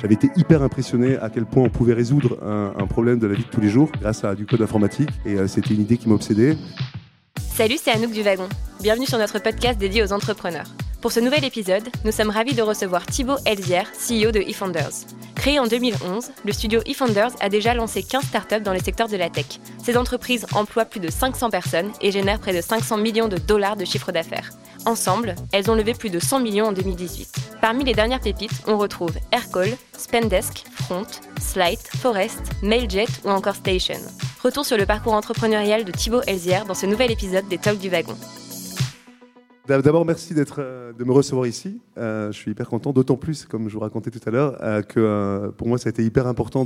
J'avais été hyper impressionné à quel point on pouvait résoudre un, problème de la vie de tous les jours grâce à du code informatique. Et euh, c'était une idée qui m'obsédait. Salut, c'est Anouk du Wagon. Bienvenue sur notre podcast dédié aux entrepreneurs. Pour ce nouvel épisode, nous sommes ravis de recevoir Thibaut Elzière, CEO de eFounders. Créé en 2011, le studio eFounders a déjà lancé 15 startups dans les secteurs de la tech. Ces entreprises emploient plus de 500 personnes et génèrent près de 500 millions de dollars de chiffre d'affaires. Ensemble, elles ont levé plus de 100 millions en 2018. Parmi les dernières pépites, on retrouve Aircall, Spendesk, Front, Slight, Forest, Mailjet ou encore Station. Retour sur le parcours entrepreneurial de Thibaut Elzière dans ce nouvel épisode des Talks du Wagon. D'abord, merci euh, de me recevoir ici. Euh, je suis hyper content, d'autant plus, comme je vous racontais tout à l'heure, euh, que pour moi, ça a été hyper important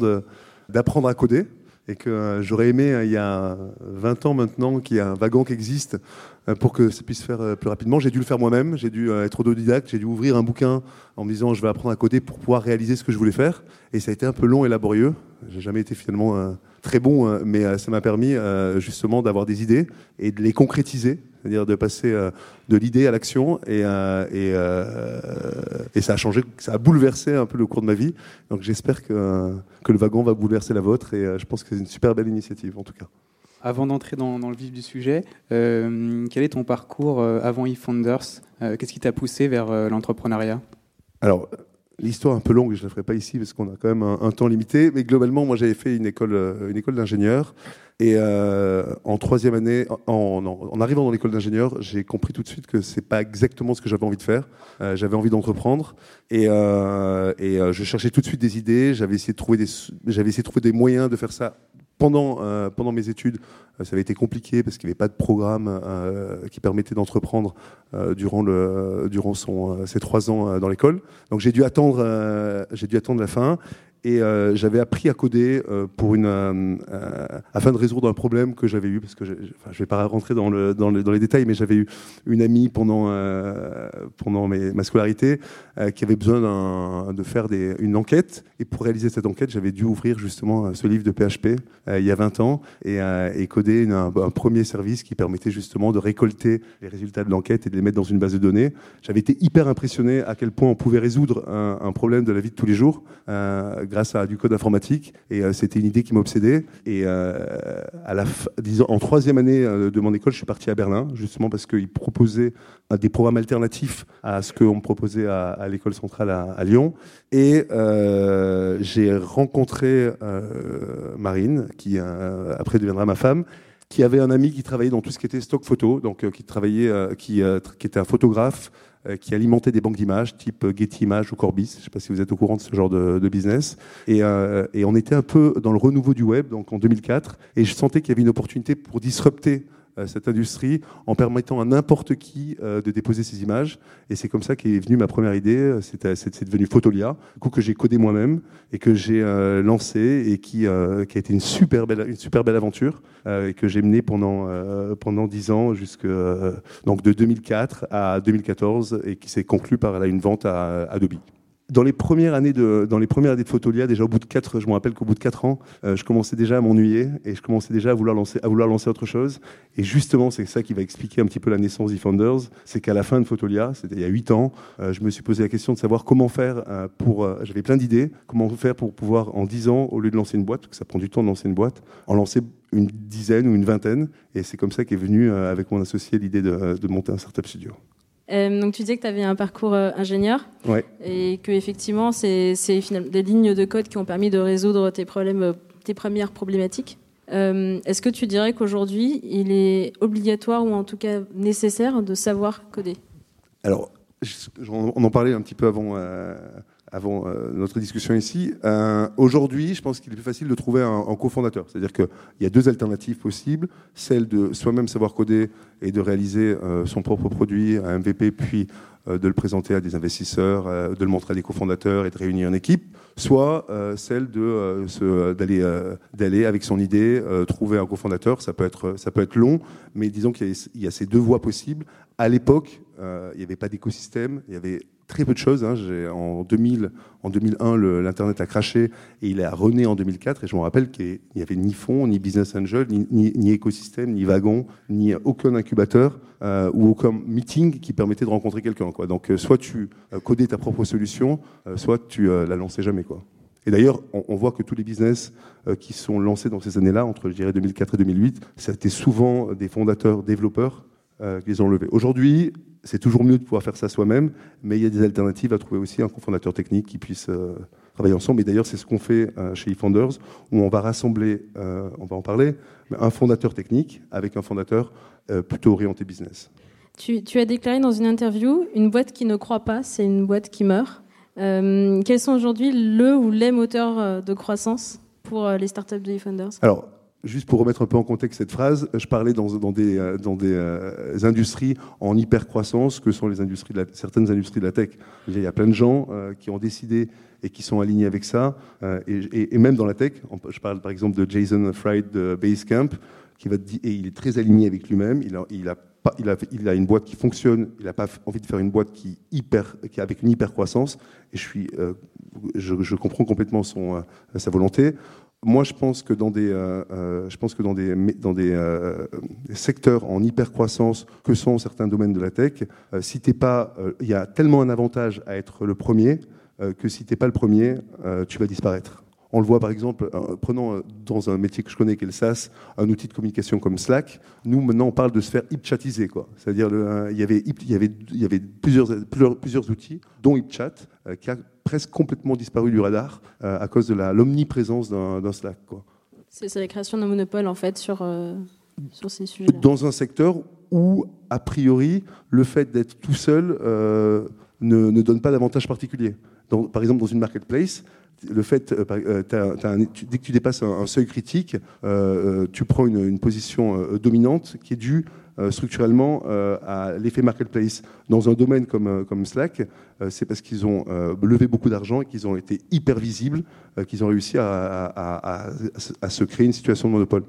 d'apprendre à coder et que j'aurais aimé, il y a 20 ans maintenant, qu'il y ait un wagon qui existe pour que ça puisse faire plus rapidement. J'ai dû le faire moi-même, j'ai dû être autodidacte, j'ai dû ouvrir un bouquin en me disant je vais apprendre à coder pour pouvoir réaliser ce que je voulais faire. Et ça a été un peu long et laborieux. J'ai jamais été finalement très bon, mais ça m'a permis justement d'avoir des idées et de les concrétiser c'est-à-dire de passer euh, de l'idée à l'action et, euh, euh, et, ça a changé, ça a bouleversé un peu le cours de ma vie. Donc j'espère que, que le wagon va bouleverser la vôtre et je pense que c'est une super belle initiative en tout cas. Avant d'entrer dans, le vif du sujet, quel est ton parcours avant eFounders? Qu'est-ce qui t'a poussé vers l'entrepreneuriat? Alors, L'histoire un peu longue, je ne la ferai pas ici parce qu'on a quand même un, temps limité. Mais globalement, moi, j'avais fait une école, une école d'ingénieur. Et euh, en troisième année, en, arrivant dans l'école d'ingénieur, j'ai compris tout de suite que c'est pas exactement ce que j'avais envie de faire. Euh, j'avais envie d'entreprendre et, euh, et je cherchais tout de suite des idées. J'avais essayé de j'avais essayé de trouver des moyens de faire ça pendant, pendant mes études, ça avait été compliqué parce qu'il n'y avait pas de programme qui permettait d'entreprendre durant, ses trois ans dans l'école. Donc j'ai dû attendre la fin. Et euh, j'avais appris à coder euh, pour une, euh, afin de résoudre un problème que j'avais eu, parce que je ne vais pas rentrer dans, le, dans, les détails, mais j'avais eu une amie pendant, pendant ma scolarité qui avait besoin de faire une enquête. Et pour réaliser cette enquête, j'avais dû ouvrir justement ce livre de PHP il y a 20 ans et, coder un, premier service qui permettait justement de récolter les résultats de l'enquête et de les mettre dans une base de données. J'avais été hyper impressionné à quel point on pouvait résoudre un problème de la vie de tous les jours grâce à du code informatique. Et euh, c'était une idée qui m'obsédait. Et euh, à la disons, en troisième année euh, de mon école, je suis parti à Berlin, justement parce qu'ils proposaient des programmes alternatifs à ce qu'on me proposait à, l'école centrale à, Lyon. Et j'ai rencontré Marine, qui après deviendra ma femme, qui avait un ami qui travaillait dans tout ce qui était stock photo, donc qui travaillait, qui, qui était un photographe, qui alimentait des banques d'images type Getty Images ou Corbis. Je ne sais pas si vous êtes au courant de ce genre de, de business. Et, euh, et, on était un peu dans le renouveau du web, donc en 2004, et je sentais qu'il y avait une opportunité pour disrupter euh, cette industrie en permettant à n'importe qui euh, de déposer ses images. Et c'est comme ça qu'est venue ma première idée. C'est devenu Photolia, coup que j'ai codé moi-même et que j'ai euh, lancé et qui, a été une super belle, une super belle aventure et que j'ai menée pendant pendant dix ans jusque donc de 2004 à 2014 et qui s'est conclue par une vente à Adobe dans les premières années de dans les premières années de Photolia, déjà au bout de quatre, je me rappelle qu'au bout de quatre ans, euh, je commençais déjà à m'ennuyer et je commençais déjà à vouloir lancer à vouloir lancer autre chose. Et justement, c'est ça qui va expliquer un petit peu la naissance d'eFounders, c'est qu'à la fin de Photolia, c'était il y a huit ans, euh, je me suis posé la question de savoir comment faire euh, pour. J'avais plein d'idées, comment faire pour pouvoir en dix ans, au lieu de lancer une boîte, parce que ça prend du temps de lancer une boîte, en lancer une dizaine ou une vingtaine. Et c'est comme ça qu'est venue avec mon associé l'idée de, de monter un startup studio. Euh, donc tu disais que tu avais un parcours euh, ingénieur ouais. et que effectivement c'est des lignes de code qui ont permis de résoudre tes problèmes, euh, tes premières problématiques. Est-ce que tu dirais qu'aujourd'hui il est obligatoire ou en tout cas nécessaire de savoir coder? Alors on en parlait un petit peu avant avant euh, notre discussion ici. Euh, aujourd'hui, je pense qu'il est plus facile de trouver un, cofondateur. C'est-à-dire qu'il y a deux alternatives possibles. Celle de soi-même savoir coder et de réaliser euh, son propre produit, un MVP, puis de le présenter à des investisseurs, de le montrer à des cofondateurs et de réunir une équipe. Soit celle d'aller avec son idée trouver un cofondateur. Ça peut être ça peut être long, mais disons qu'il y, y, a ces deux voies possibles. À l'époque, il n'y avait pas d'écosystème, il y avait très peu de choses. Hein. En, 2000, en 2001, l'Internet a craché et il a rené en 2004. Et je me rappelle qu'il n'y avait ni fonds, ni business angel, ni, écosystème, ni wagon, ni aucun incubateur euh, ou aucun meeting qui permettait de rencontrer quelqu'un. Donc, euh, soit tu euh, codais ta propre solution, soit tu la lançais jamais. Quoi. Et d'ailleurs, on, voit que tous les business qui sont lancés dans ces années-là, entre je dirais 2004 et 2008, c'était souvent des fondateurs, développeurs qui les ont levés. Aujourd'hui, c'est toujours mieux de pouvoir faire ça soi-même, mais il y a des alternatives à trouver aussi un cofondateur technique qui puisse euh, travailler ensemble. Et d'ailleurs, c'est ce qu'on fait euh, chez eFounders, où on va rassembler, euh, on va en parler, un fondateur technique avec un fondateur plutôt orienté business. Tu, as déclaré dans une interview, une boîte qui ne croit pas, c'est une boîte qui meurt. quels sont aujourd'hui le ou les moteurs de croissance pour les startups de eFounders? Alors, Juste pour remettre un peu en contexte cette phrase, je parlais dans, des, euh, euh, industries en hyper-croissance que sont les industries certaines industries de la tech. Il y a plein de gens euh, qui ont décidé et qui sont alignés avec ça. et, même dans la tech, je parle par exemple de Jason Fried de Basecamp, qui va et il est très aligné avec lui-même. Il a, une boîte qui fonctionne, il n'a pas envie de faire une boîte qui, hyper, qui avec une hyper croissance, et je, suis, je, comprends complètement sa volonté moi, je pense que dans des, euh, euh, je pense que dans des, dans des, euh, secteurs en hyper croissance que sont certains domaines de la tech, si t'es pas, il y a tellement un avantage à être le premier que si t'es pas le premier, tu vas disparaître. On le voit par exemple, prenons dans un métier que je connais qui est le SaaS, un outil de communication comme Slack. Nous maintenant on parle de se faire HipChatiser. C'est-à-dire il y avait plusieurs plusieurs, plusieurs outils, dont HipChat, qui a presque complètement disparu du radar euh, à cause de l'omniprésence d'un Slack. C'est la création d'un monopole en fait sur, euh, sur ces sujets. -là. Dans un secteur où, a priori, le fait d'être tout seul euh, ne, ne, donne pas d'avantage particulier. Par exemple, dans une marketplace, le fait, dès que tu dépasses un, seuil critique, tu prends une, position dominante qui est due euh, structurellement euh, à l'effet marketplace. Dans un domaine comme, euh, Slack, c'est parce qu'ils ont levé beaucoup d'argent et qu'ils ont été hyper visibles, qu'ils ont réussi à, se créer une situation de monopole.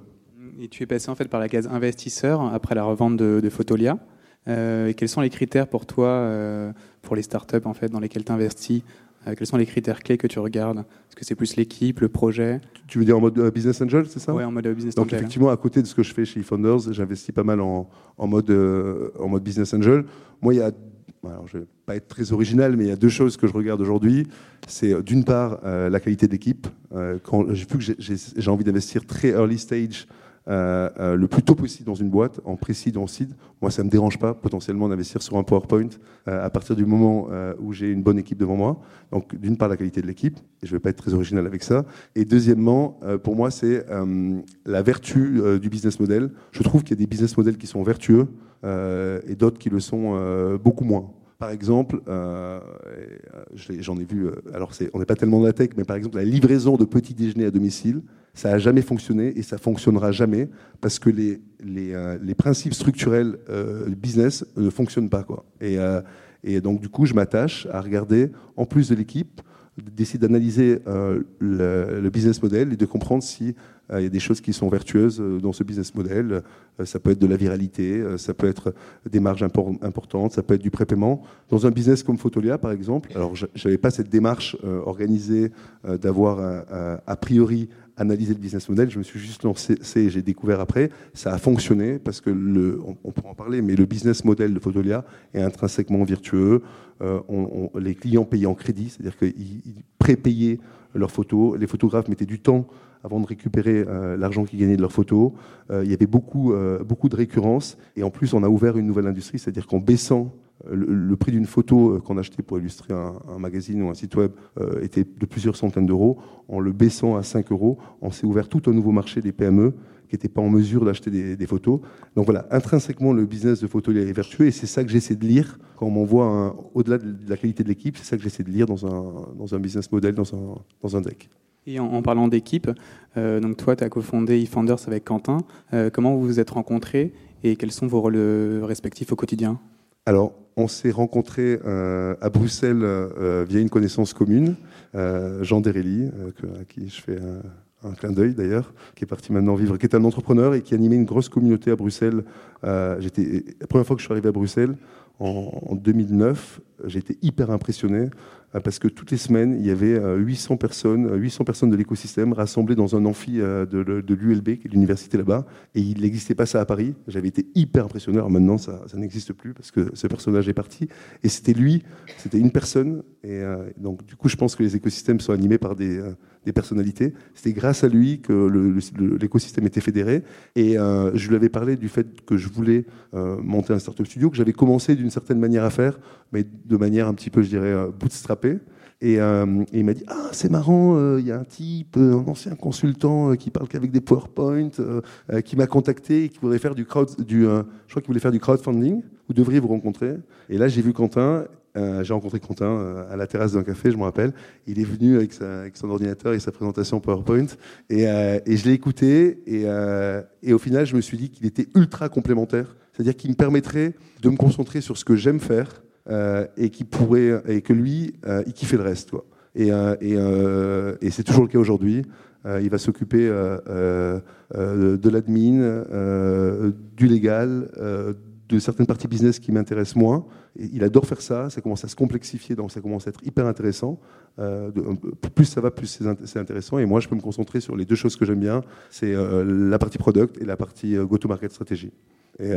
Et tu es passé en fait par la case investisseur après la revente de, Photolia. quels sont les critères pour toi, pour les startups en fait, dans lesquelles tu investis euh, quels sont les critères clés que tu regardes? Est-ce que c'est plus l'équipe, le projet? Tu veux dire en mode euh, business angel, c'est ça? Oui, en mode euh, business angel. Donc effectivement, à côté de ce que je fais chez eFounders, j'investis pas mal en, en mode, en mode business angel. Moi, il y a alors, je ne vais pas être très original, mais il y a deux choses que je regarde aujourd'hui. C'est d'une part la qualité d'équipe. quand j'ai vu que j'ai envie d'investir très early stage euh, euh, le plus tôt possible dans une boîte, en précis, dans seed. Moi, ça ne me dérange pas potentiellement d'investir sur un PowerPoint euh, à partir du moment où j'ai une bonne équipe devant moi. Donc, d'une part, la qualité de l'équipe, et je ne vais pas être très original avec ça. Et deuxièmement, pour moi, c'est la vertu du business model. Je trouve qu'il y a des business models qui sont vertueux et d'autres qui le sont beaucoup moins. Par exemple, j'en ai vu, alors on n'est pas tellement dans la tech, mais par exemple la livraison de petits déjeuners à domicile, ça n'a jamais fonctionné et ça fonctionnera jamais parce que les, euh, principes structurels euh, business ne fonctionnent pas. Quoi. Et, euh, donc, du coup, je m'attache à regarder, en plus de l'équipe, d'essayer d'analyser le, business model et de comprendre si il y a des choses qui sont vertueuses dans ce business model. ça peut être de la viralité, ça peut être des marges importantes, ça peut être du prépaiement. Dans un business comme Photolia, par exemple, alors je n'avais pas cette démarche organisée d'avoir a priori analyser le business model. Je me suis juste lancé, j'ai découvert après, ça a fonctionné parce que on, pourra en parler, mais le business model de Photolia est intrinsèquement virtueux. Euh, les clients payaient en crédit, c'est-à-dire qu'ils prépayaient leurs photos. Les photographes mettaient du temps avant de récupérer euh, l'argent qu'ils gagnaient de leurs photos. Euh, il y avait beaucoup, beaucoup de récurrence. Et en plus, on a ouvert une nouvelle industrie, c'est-à-dire qu'en baissant le, prix d'une photo euh, qu'on achetait pour illustrer un, magazine ou un site web euh, était de plusieurs centaines d'euros. En le baissant à 5 euros, on s'est ouvert tout un nouveau marché des PME qui n'étaient pas en mesure d'acheter des, photos. Donc voilà, intrinsèquement, le business de photo est vertueux et c'est ça que j'essaie de lire quand on m'envoie, au-delà de la qualité de l'équipe, c'est ça que j'essaie de lire dans un, dans un business model, dans un, dans un deck. Et en, parlant d'équipe, euh, donc toi, tu as cofondé eFounders avec Quentin. comment vous vous êtes rencontrés et quels sont vos rôles respectifs au quotidien? Alors, on s'est rencontrés euh, à Bruxelles euh, via une connaissance commune, euh, Jean Derelli, à qui je fais un, clin d'œil d'ailleurs, qui est parti maintenant vivre, qui est un entrepreneur et qui animait une grosse communauté à Bruxelles. j'étais, la première fois que je suis arrivé à Bruxelles, en 2009, j'ai été hyper impressionné euh, parce que toutes les semaines, il y avait 800 euh, personnes, 800 euh, personnes de l'écosystème rassemblées dans un amphi de, l'ULB, qui est l'université là-bas, et il n'existait pas ça à Paris. J'avais été hyper impressionné. Alors maintenant, ça, n'existe plus parce que ce personnage est parti. Et c'était lui, c'était une personne. Et donc, du coup, je pense que les écosystèmes sont animés par des, personnalités. C'était grâce à lui que l'écosystème était fédéré. Et je lui avais parlé du fait que je voulais monter un startup studio, que j'avais commencé d'une certaine manière à faire, mais de manière un petit peu, je dirais, euh, et, il m'a dit Ah, c'est marrant, euh, il y a un type, euh, un ancien consultant qui parle qu'avec des PowerPoint, qui m'a contacté et qui voudrait faire du crowd, du, je crois qu'il voulait faire du crowdfunding. Vous devriez vous rencontrer. Et là, j'ai vu Quentin. j'ai rencontré Quentin à la terrasse d'un café, je me rappelle. Il est venu avec, son ordinateur et sa présentation PowerPoint. Et, je l'ai écouté. Et, et au final, je me suis dit qu'il était ultra complémentaire. C'est-à-dire qu'il me permettrait de me concentrer sur ce que j'aime faire euh, et qui pourrait et que lui, euh, il kiffait le reste. Quoi. Et, euh, et, c'est toujours le cas aujourd'hui. il va s'occuper de l'admin, du légal, de certaines parties business qui m'intéressent moins. Il adore faire ça, ça commence à se complexifier, donc ça commence à être hyper intéressant. plus ça va, plus c'est intéressant. Et moi, je peux me concentrer sur les deux choses que j'aime bien, c'est la partie product et la partie go-to-market stratégie. Et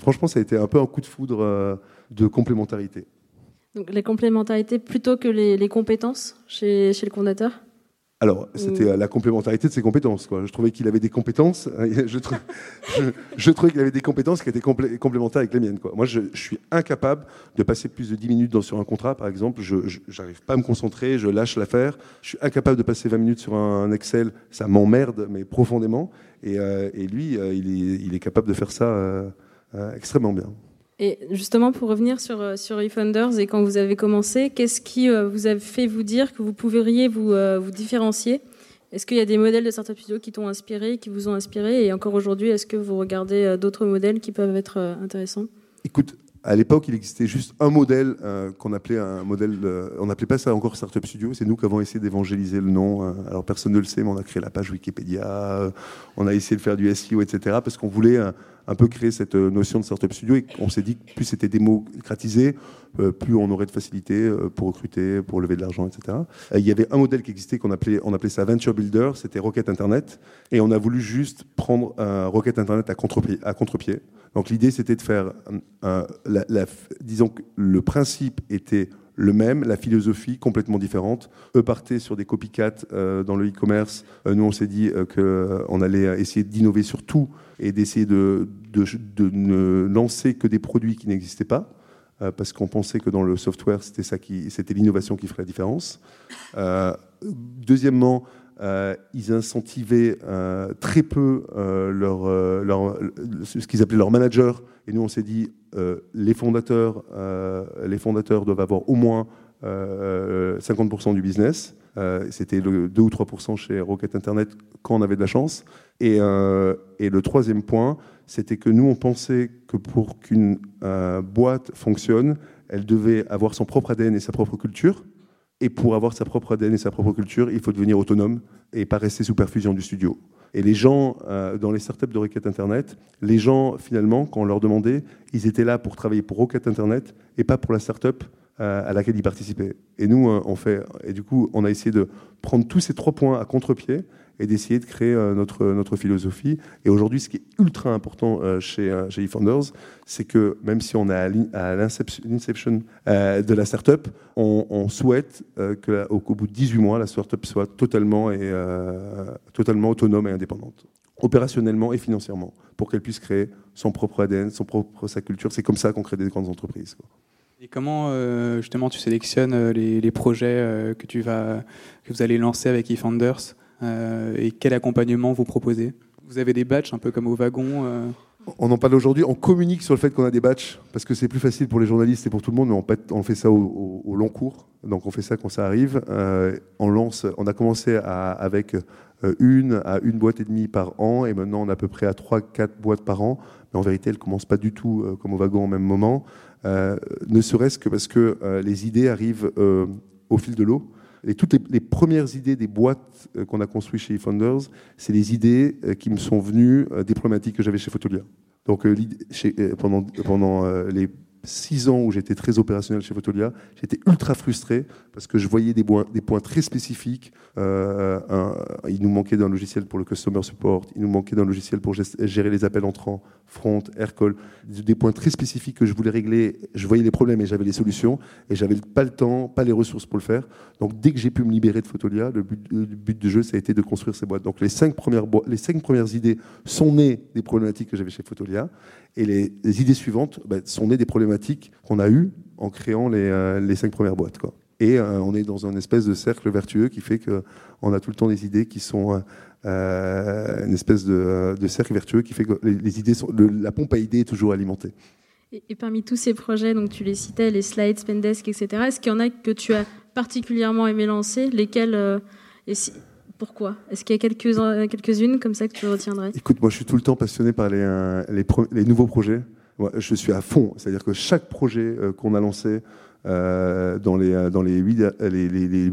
franchement, ça a été un peu un coup de foudre de complémentarité. Donc les complémentarités plutôt que les, compétences chez, chez le fondateur? Alors, c'était la complémentarité de ses compétences. Quoi. Je trouvais qu'il avait des compétences. Je, je, trouvais qu'il avait des compétences qui étaient complémentaires avec les miennes. Quoi. Moi, je, suis incapable de passer plus de 10 minutes dans, sur un contrat, par exemple. Je n'arrive pas à me concentrer, je lâche l'affaire. Je suis incapable de passer 20 minutes sur un Excel. Ça m'emmerde, mais profondément. Et, euh, et lui, euh, il est, il, est, capable de faire ça euh, extrêmement bien. Et justement, pour revenir sur, euh, sur eFounders et quand vous avez commencé, qu'est-ce qui euh, vous a fait vous dire que vous pourriez vous, euh, vous différencier? Est-ce qu'il y a des modèles de startup studio qui t'ont inspiré, qui vous ont inspiré? Et encore aujourd'hui, est-ce que vous regardez d'autres modèles qui peuvent être intéressants? Écoute, à l'époque, il existait juste un modèle qu'on appelait un modèle. on n'appelait pas ça encore Startup Studio. C'est nous qui avons essayé d'évangéliser le nom. alors personne ne le sait, mais on a créé la page Wikipédia. on a essayé de faire du SEO, etc. Parce qu'on voulait un peu créer cette euh, notion de startup studio et on s'est dit que plus c'était démocratisé, euh, plus on aurait de facilité euh, pour recruter, pour lever de l'argent, etc. Il y avait un modèle qui existait qu'on appelait, on appelait ça Venture Builder, c'était Rocket Internet, et on a voulu juste prendre un Rocket Internet à contre-pied. À contre Donc l'idée c'était de faire, disons que le principe était le même, la philosophie complètement différente. Eux partaient sur des copycats dans le e-commerce. nous, on s'est dit qu'on allait essayer d'innover sur tout et d'essayer de, de, ne lancer que des produits qui n'existaient pas, euh, parce qu'on pensait que dans le software, c'était c'était l'innovation qui ferait la différence. Euh, deuxièmement, euh, ils incentivaient très peu leur, leur, ce qu'ils appelaient leurs managers. Et nous, on s'est dit, les fondateurs, les fondateurs doivent avoir au moins 50% du business. C'était le 2 ou 3% chez Rocket Internet quand on avait de la chance. Et, le troisième point, c'était que nous, on pensait que pour qu'une euh, boîte fonctionne, elle devait avoir son propre ADN et sa propre culture. Et pour avoir sa propre ADN et sa propre culture, il faut devenir autonome et pas rester sous perfusion du studio. Et les gens, euh, dans les startups de Rocket Internet, les gens, finalement, quand on leur demandait, ils étaient là pour travailler pour Rocket Internet et pas pour la startup euh, à laquelle ils participaient. Et nous, on fait, et du coup, on a essayé de prendre tous ces trois points à contre-pied et d'essayer de créer euh, notre, notre philosophie. Et aujourd'hui, ce qui est ultra important euh, chez, euh, chez eFounders, c'est que même si on est à l'inception de la startup, on, on souhaite qu'au bout de 18 mois, la startup soit totalement, et, totalement autonome et indépendante opérationnellement et financièrement, pour qu'elle puisse créer son propre ADN, son propre, sa culture. C'est comme ça qu'on crée des grandes entreprises. Et comment justement tu sélectionnes les, projets que, tu vas, que vous allez lancer avec eFounders et quel accompagnement vous proposez? Vous avez des batchs un peu comme au wagon euh on en parle aujourd'hui, on communique sur le fait qu'on a des batchs, parce que c'est plus facile pour les journalistes et pour tout le monde, mais on, fait ça au, long cours, donc on fait ça quand ça arrive. Euh, on, lance, on a commencé avec une à une boîte et demie par an, et maintenant on est à peu près à trois, quatre boîtes par an, mais en vérité, elles ne commencent pas du tout comme au wagon au même moment, ne serait-ce que parce que les idées arrivent au fil de l'eau. Et toutes les, premières idées des boîtes euh, qu'on a construites chez eFounders, c'est les idées euh, qui me sont venues euh, des problématiques que j'avais chez Photolia. Donc pendant, pendant les six ans où j'étais très opérationnel chez Photolia, j'étais ultra frustré parce que je voyais des points, très spécifiques. Euh, il nous manquait d'un logiciel pour le customer support, il nous manquait d'un logiciel pour gérer les appels entrants, front, aircall, des points très spécifiques que je voulais régler. Je voyais les problèmes et j'avais les solutions et j'avais pas le temps, pas les ressources pour le faire. Donc dès que j'ai pu me libérer de Photolia, le but, le du jeu, ça a été de construire ces boîtes. Donc les cinq premières, les cinq premières idées sont nées des problématiques que j'avais chez Photolia et les, idées suivantes bah, sont nées des problématiques qu'on a eues en créant les, euh, les cinq premières boîtes. Quoi. Et euh, on est dans un espèce de cercle vertueux qui fait qu'on a tout le temps des idées qui sont euh, une espèce de, cercle vertueux qui fait que les, idées sont, la pompe à idées est toujours alimentée. Et, parmi tous ces projets, donc tu les citais, les slides, Spendesk, etc., est-ce qu'il y en a que tu as particulièrement aimé lancer? Lesquels et pourquoi? Est-ce qu'il y a quelques, quelques-unes comme ça que tu retiendrais? Écoute, moi je suis tout le temps passionné par les, les, les nouveaux projets. Je suis à fond. C'est-à-dire que chaque projet qu'on a lancé, euh, dans les euh, dans les huit,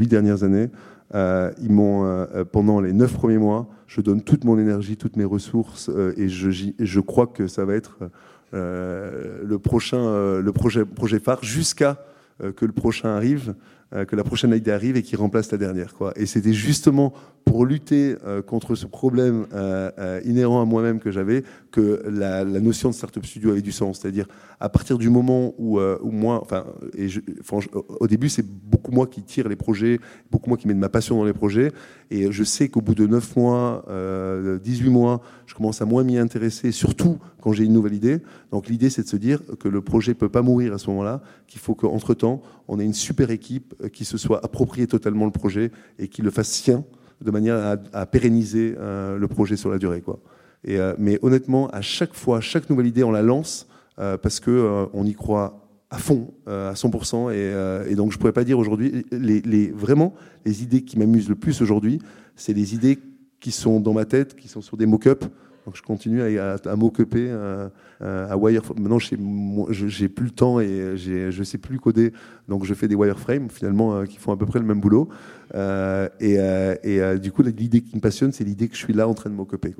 dernières années. Euh, ils m'ont pendant les neuf premiers mois, je donne toute mon énergie, toutes mes ressources et je, je crois que ça va être le prochain le projet projet phare jusqu'à que le prochain arrive. Euh, que la prochaine idée arrive et qui remplace la dernière. Et c'était justement pour lutter euh, contre ce problème euh, inhérent à moi-même que j'avais que la, la, notion de startup studio avait du sens. C'est-à-dire à partir du moment où, où moi, au début c'est beaucoup moi qui tire les projets, beaucoup moi qui mets de ma passion dans les projets, et je sais qu'au bout de 9 mois, 18 mois, je commence à moins m'y intéresser, surtout quand j'ai une nouvelle idée. Donc l'idée c'est de se dire que le projet peut pas mourir à ce moment-là, qu'il faut qu'entre temps on ait une super équipe euh, qui se soit approprié totalement le projet et qui le fasse sien de manière à, pérenniser euh, le projet sur la durée. Et, euh, mais honnêtement, à chaque fois, chaque nouvelle idée, on la lance parce que on y croit à fond, à 100%. Et, donc, je pourrais pas dire aujourd'hui, les, vraiment, les idées qui m'amusent le plus aujourd'hui, c'est les idées qui sont dans ma tête, qui sont sur des mock-ups. Donc je continue à, à, m'occuper euh, à wireframe. Maintenant, j'ai plus le temps et je ne sais plus coder, donc je fais des wireframes finalement euh, qui font à peu près le même boulot. Euh, et, et du coup, l'idée qui me passionne, c'est l'idée que je suis là en train de m'occuper.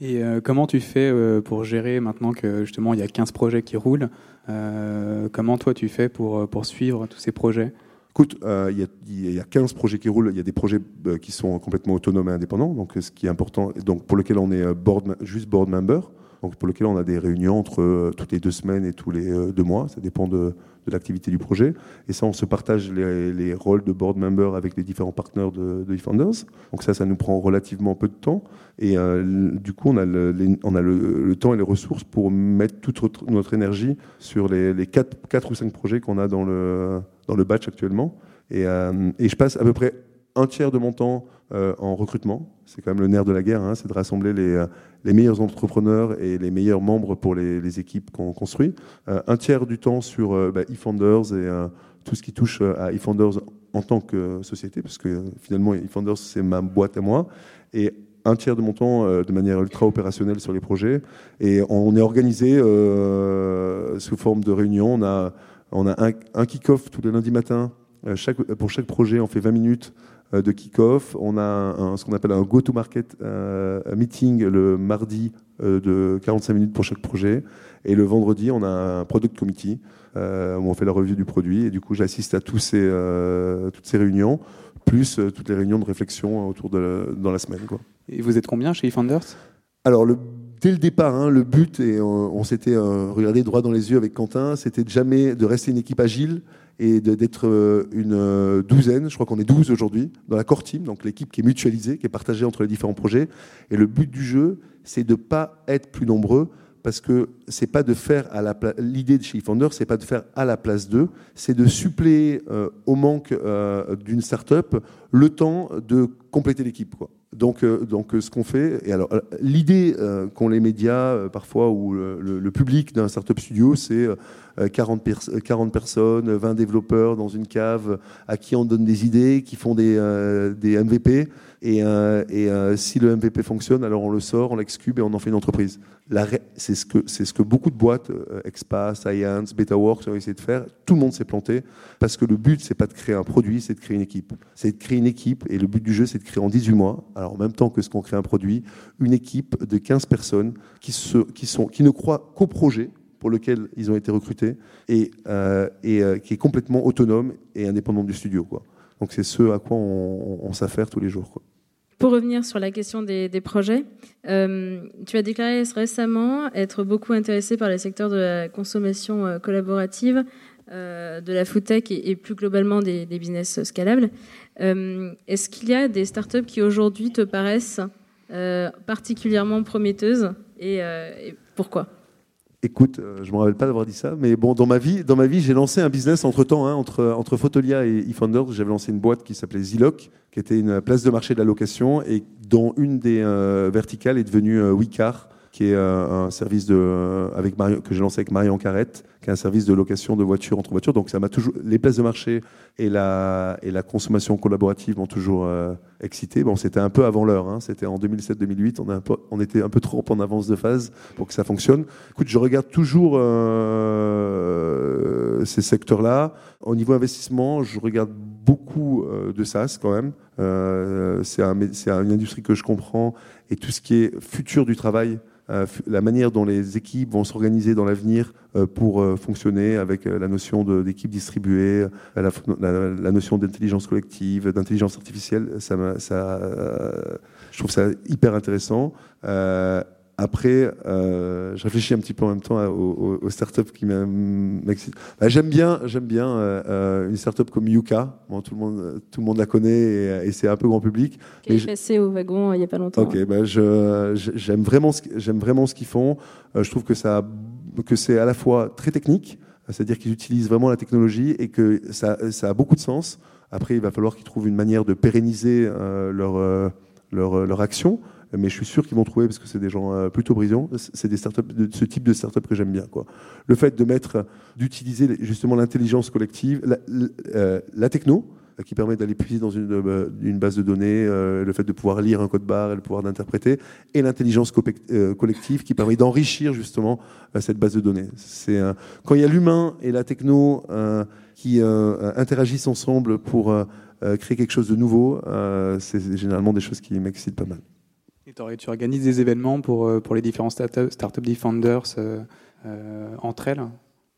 Et comment tu fais pour gérer maintenant que justement il y a 15 projets qui roulent Comment toi tu fais pour, pour suivre tous ces projets? Écoute, euh, il y, a 15 projets qui roulent. Il y a des projets euh, qui sont complètement autonomes et indépendants, donc ce qui est important, donc pour lequel on est euh, board, juste board member, donc pour lequel on a des réunions entre toutes les deux semaines et tous les deux mois. Ça dépend de, l'activité du projet. Et ça, on se partage les, rôles de board member avec les différents partenaires de, de eFounders. Donc ça, ça nous prend relativement peu de temps. Et du coup, on a, le, temps et les ressources pour mettre toute notre énergie sur les, les 4, 4 ou 5 projets qu'on a dans le dans le batch actuellement. Euh, et, je passe à peu près un tiers de mon temps euh, en recrutement. C'est quand même le nerf de la guerre, hein, c'est de rassembler les, euh, les, meilleurs entrepreneurs et les meilleurs membres pour les, équipes qu'on construit. un tiers du temps sur bah, eFounders et tout ce qui touche à eFounders en tant que société, parce que finalement eFounders c'est ma boîte à moi. Et un tiers de mon temps de manière ultra opérationnelle sur les projets. Et on est organisé sous forme de réunion. On a a un, kick-off tous les lundis matins. Euh, pour chaque projet, on fait 20 minutes euh, de kick-off. On a ce qu'on appelle un go-to-market euh, meeting le mardi de 45 minutes pour chaque projet. Et le vendredi, on a un product committee où on fait la revue du produit. Et du coup, j'assiste à tous ces, toutes ces réunions, plus toutes les réunions de réflexion autour de dans la semaine. Quoi. Et vous êtes combien chez eFounders Alors, le dès le départ, hein, le but, et on, s'était euh, regardé droit dans les yeux avec Quentin, c'était de jamais de rester une équipe agile et d'être euh, une euh, douzaine, je crois qu'on est 12 aujourd'hui, dans la core team, donc l'équipe qui est mutualisée, qui est partagée entre les différents projets. Et le but du jeu, c'est de ne pas être plus nombreux, parce que c'est pas de faire à la l'idée de chez eFounder, c'est pas de faire à la place d'eux, c'est de suppléer au manque d'une startup le temps de compléter l'équipe. Quoi. Donc, euh, donc euh, ce qu'on fait, et alors l'idée euh, qu'ont les médias parfois ou le, public d'un startup studio, c'est 40, 40, personnes, 20 développeurs dans une cave à qui on donne des idées, qui font des, des MVP. Et si le MVP fonctionne, alors on le sort, on l'excube et on en fait une entreprise. C'est ce, que, que beaucoup de boîtes, Expa, Science, BetaWorks, ont essayé de faire. Tout le monde s'est planté parce que le but, c'est pas de créer un produit, c'est de créer une équipe. C'est de créer une équipe et le but du jeu, c'est de créer en 18 mois, alors en même temps que ce qu'on crée un produit, une équipe de 15 personnes qui, ne croient qu'au projet pour lequel ils ont été recrutés et, euh, euh, qui est complètement autonome et indépendant du studio. Donc c'est ce à quoi on, s'affaire tous les jours. Pour revenir sur la question des, projets, euh, tu as déclaré récemment être beaucoup intéressé par les secteurs de la consommation euh, collaborative, euh, de la food tech et, plus globalement des, business scalables. Est-ce qu'il y a des startups qui aujourd'hui te paraissent particulièrement prometteuses et, et pourquoi? Écoute, euh, je me rappelle pas d'avoir dit ça, mais bon, dans ma vie, dans ma vie, j'ai lancé un business entre temps, hein, entre entre Photolia et eFounders. J'avais lancé une boîte qui s'appelait Ziloc, qui était une place de marché de la location et dont une des euh, verticales est devenue euh, Wicar, qui est un service de avec que j'ai lancé avec Marion Carrette, qui est un service de location de voitures entre voitures. Donc ça m'a toujours les places de marché et la et la consommation collaborative m'ont toujours euh, excité. Bon, c'était un peu avant l'heure. Hein. C'était en 2007-2008. On, on était un peu trop en avance de phase pour que ça fonctionne. Écoute, je regarde toujours euh, ces secteurs-là. Au niveau investissement, je regarde beaucoup euh, de SaaS quand même. C'est un, une industrie que je comprends et tout ce qui est futur du travail. Euh, la manière dont les équipes vont s'organiser dans l'avenir euh, pour euh, fonctionner avec la notion d'équipe distribuée, la, notion d'intelligence collective, d'intelligence artificielle, ça je trouve ça hyper intéressant. Après, euh, je réfléchis un petit peu en même temps aux, aux startups qui m'excitent. Bah, j'aime bien, j'aime bien euh, une startup comme Yuka. Bon, tout le monde, tout le monde la connaît et, et c'est un peu grand public. Qui est passé au wagon euh, il n'y a pas longtemps. Ok, bah, j'aime vraiment, j'aime vraiment ce qu'ils font. Euh, je trouve que ça, que c'est à la fois très technique, c'est-à-dire qu'ils utilisent vraiment la technologie et que ça, ça a beaucoup de sens. Après, il va falloir qu'ils trouvent une manière de pérenniser euh, leur, euh, leur, leur action mais je suis sûr qu'ils vont trouver parce que c'est des gens euh, plutôt brillants. C'est des startups de ce type de startup que j'aime bien. Le fait de mettre, d'utiliser justement l'intelligence collective, la, euh, techno euh, qui permet d'aller puiser dans une, base de données, le fait de pouvoir lire un code barre et le pouvoir d'interpréter, et l'intelligence collective qui permet d'enrichir justement cette base de données. C'est quand il y a l'humain et la techno qui interagissent ensemble pour créer quelque chose de nouveau, c'est généralement des choses qui m'excitent pas mal. Tu organises des événements pour, euh, pour les différents Startup, startup Defenders euh, euh, entre elles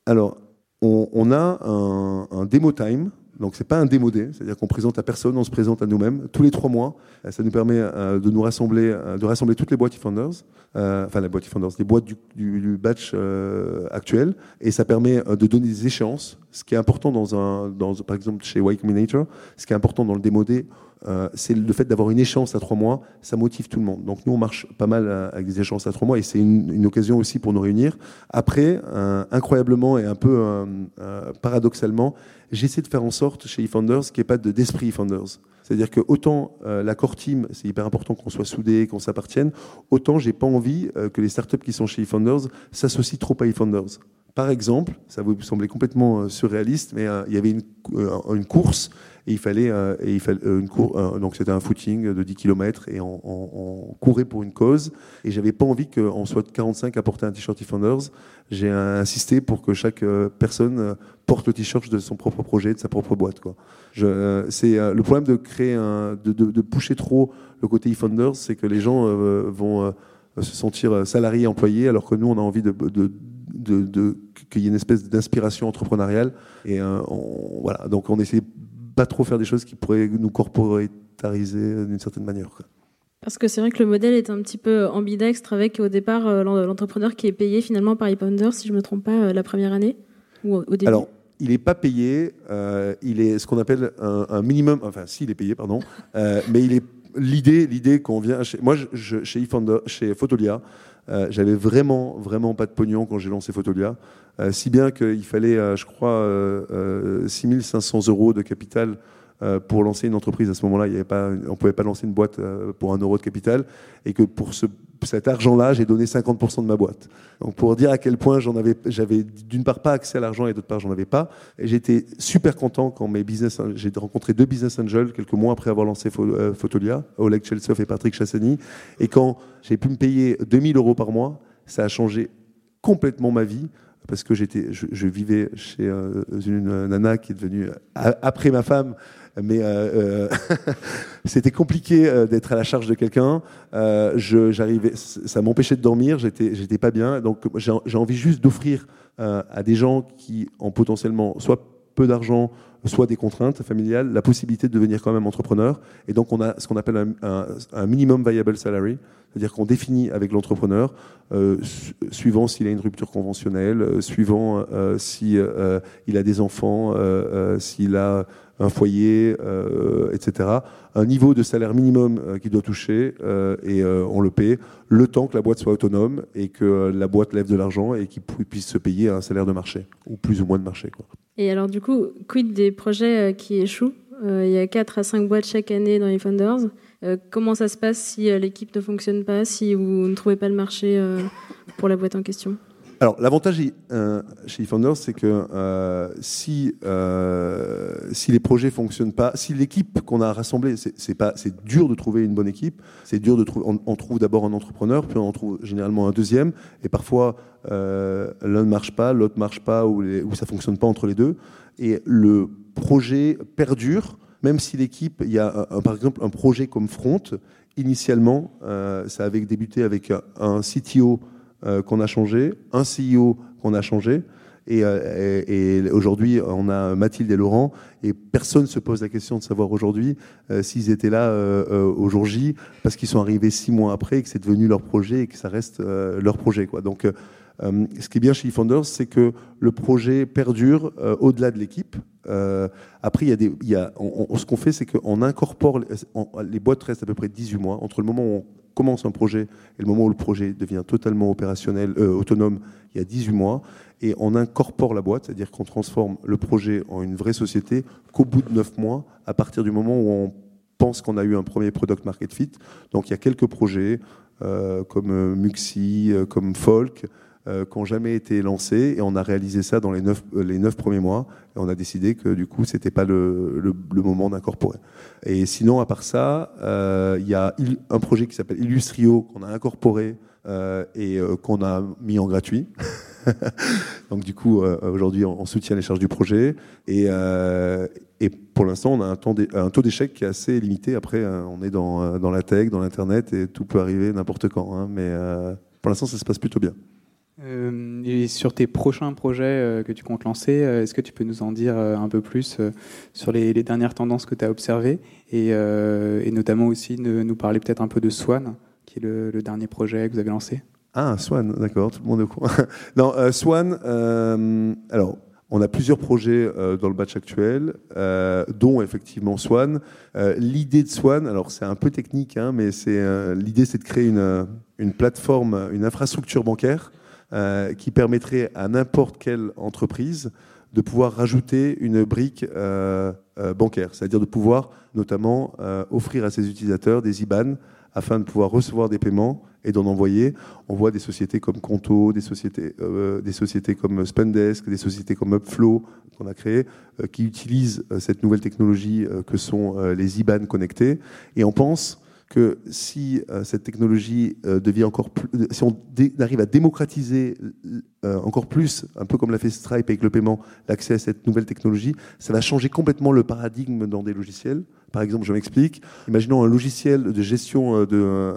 Alors, on, a un, un, demo time. Donc, c'est pas un démo day, c'est-à-dire qu'on présente à personne, on se présente à nous-mêmes tous les trois mois. Ça nous permet de nous rassembler, de rassembler toutes les boîtes Defenders, euh, enfin les boîtes Defenders, les boîtes du, batch actuel, et ça permet de donner des échéances. Ce qui est important dans un, dans, par exemple chez Y Combinator, ce qui est important dans le démo day, euh, c'est le fait d'avoir une échéance à trois mois, ça motive tout le monde. Donc nous, on marche pas mal euh, avec des échéances à trois mois et c'est une, occasion aussi pour nous réunir. Après, euh, incroyablement et un peu paradoxalement, j'essaie de faire en sorte chez eFounders qu'il n'y ait pas d'esprit de eFounders. C'est-à-dire que autant la core team, c'est hyper important qu'on soit soudés, qu'on s'appartienne, autant j'ai pas envie que les startups qui sont chez eFounders s'associent trop à eFounders. Par exemple, ça vous semblait complètement surréaliste, mais il y avait une, une course et il fallait, euh, et il fallait une cour, euh, donc c'était un footing de 10 km et on, on, on courait pour une cause. Et j'avais pas envie qu'on soit 45 à porter un t-shirt Defenders. J'ai insisté pour que chaque euh, personne porte le t-shirt de son propre projet, de sa propre boîte. Quoi. C'est le problème de créer un, de, de, de pousser trop le côté e-funders, c'est que les gens vont se sentir salariés, employés, alors que nous, on a envie de, de, de, de qu'il y ait une espèce d'inspiration entrepreneuriale. Et euh, on, voilà, donc on essaie pas trop faire des choses qui pourraient nous corporatariser d'une certaine manière. Quoi. Parce que c'est vrai que le modèle est un petit peu ambidextre avec au départ euh, l'entrepreneur qui est payé finalement par ePounder, si je ne me trompe pas, euh, la première année ou au début. Alors, il n'est pas payé, euh, il est ce qu'on appelle un, un, minimum, enfin si, il est payé, pardon, euh, mais il est l'idée, l'idée qu'on vient, chez, moi je, chez, eFounder, chez Photolia, euh, j'avais vraiment, vraiment pas de pognon quand j'ai lancé Photolia, euh, si bien qu'il fallait, euh, je crois, 6500 euros de capital pour lancer une entreprise. À ce moment-là, pas, on ne pouvait pas lancer une boîte pour un euro de capital, et que pour, ce, cet argent-là, j'ai donné 50% de ma boîte. Donc pour dire à quel point avais, j'avais d'une part pas accès à l'argent et d'autre part j'en avais pas. Et j'étais super content quand mes business, j'ai rencontré deux business angels quelques mois après avoir lancé euh, Photolia, Oleg Chelsov et Patrick Chassani. Et quand j'ai pu me payer 2000 euros par mois, ça a changé complètement ma vie parce que j'étais, je, vivais chez euh, une nana qui est devenue après ma femme mais euh, euh, c'était compliqué euh, d'être à la charge de quelqu'un. j'arrivais, ça m'empêchait de dormir, j'étais, j'étais pas bien. Donc j'ai envie juste d'offrir à des gens qui ont potentiellement soit peu d'argent, soit des contraintes familiales, la possibilité de devenir quand même entrepreneur. Et donc on a ce qu'on appelle un, un, minimum viable salary, c'est-à-dire qu'on définit avec l'entrepreneur, suivant s'il a une rupture conventionnelle, suivant s'il il a des enfants, s'il a un foyer, euh, etc. Un niveau de salaire minimum euh, qu'il doit toucher euh, et on le paie le temps que la boîte soit autonome et que la boîte lève de l'argent et qu'il puisse se payer un salaire de marché ou plus ou moins de marché. Et alors du coup, quid des projets qui échouent? Il y a 4 à 5 boîtes chaque année dans les Founders. comment ça se passe si l'équipe ne fonctionne pas, si vous ne trouvez pas le marché pour la boîte en question? Alors, l'avantage euh, chez eFounders, c'est que euh, si, euh, si les projets fonctionnent pas, si l'équipe qu'on a rassemblée, c'est dur de trouver une bonne équipe. C'est dur de trouver. On, trouve d'abord un entrepreneur, puis on trouve généralement un deuxième, et parfois l'un ne marche pas, l'autre marche pas, ou, les, ou ça fonctionne pas entre les deux. Et le projet perdure, même si l'équipe, il y a par exemple un projet comme Front. Initialement, ça avait débuté avec un CTO euh, qu'on a changé, un CEO qu'on a changé. Euh, et, aujourd'hui, on a Mathilde et Laurent, et personne ne se pose la question de savoir aujourd'hui euh, s'ils étaient là au jour J, parce qu'ils sont arrivés six mois après, et que c'est devenu leur projet, et que ça reste leur projet. Donc, ce qui est bien chez eFounders, c'est que le projet perdure au-delà de l'équipe. après, y a a, ce qu'on fait, c'est qu'on incorpore, les boîtes restent à peu près 18 mois, entre le moment où on commence un projet et le moment où le projet devient totalement opérationnel, euh, autonome, il y a 18 mois, et on incorpore la boîte, c'est-à-dire qu'on transforme le projet en une vraie société qu'au bout de 9 mois, à partir du moment où on pense qu'on a eu un premier product market fit. Donc il y a quelques projets euh, comme euh, Muxi, comme Folk, euh, qui n'ont jamais été lancés et on a réalisé ça dans les neuf, euh, les neuf premiers mois et on a décidé que du coup c'était pas le, le, moment d'incorporer. Et sinon à part ça, euh, il y a un projet qui s'appelle Illustrio qu'on a incorporé et qu'on a mis en gratuit. Donc du coup aujourd'hui on, soutient les charges du projet et, et pour l'instant on a un, taux d'échec qui est assez limité. Après on est dans, dans la tech, dans l'internet et tout peut arriver n'importe quand. Hein, mais pour l'instant ça se passe plutôt bien. Euh, et sur tes prochains projets euh, que tu comptes lancer, euh, est-ce que tu peux nous en dire un peu plus sur les, dernières tendances que tu as observées et, notamment aussi nous parler peut-être un peu de Swan, qui est le, dernier projet que vous avez lancé? Ah, Swan, d'accord, tout le monde est au courant. non, Swan, alors, on a plusieurs projets dans le batch actuel, dont effectivement Swan. l'idée de Swan, alors c'est un peu technique, hein, mais c'est l'idée c'est de créer une plateforme, une infrastructure bancaire euh, qui permettrait à n'importe quelle entreprise de pouvoir rajouter une brique euh, euh, bancaire, c'est-à-dire de pouvoir notamment offrir à ses utilisateurs des IBAN afin de pouvoir recevoir des paiements et d'en envoyer. On voit des sociétés comme Conto, des sociétés, des sociétés comme Spendesk, des sociétés comme Upflow qu'on a créées, qui utilisent cette nouvelle technologie que sont les IBAN connectés. Et on pense que si euh, cette technologie euh, devient encore plus, si on arrive à démocratiser euh, encore plus, un peu comme l'a fait Stripe avec le paiement, l'accès à cette nouvelle technologie, ça va changer complètement le paradigme dans des logiciels. Par exemple, je m'explique. Imaginons un logiciel de gestion de,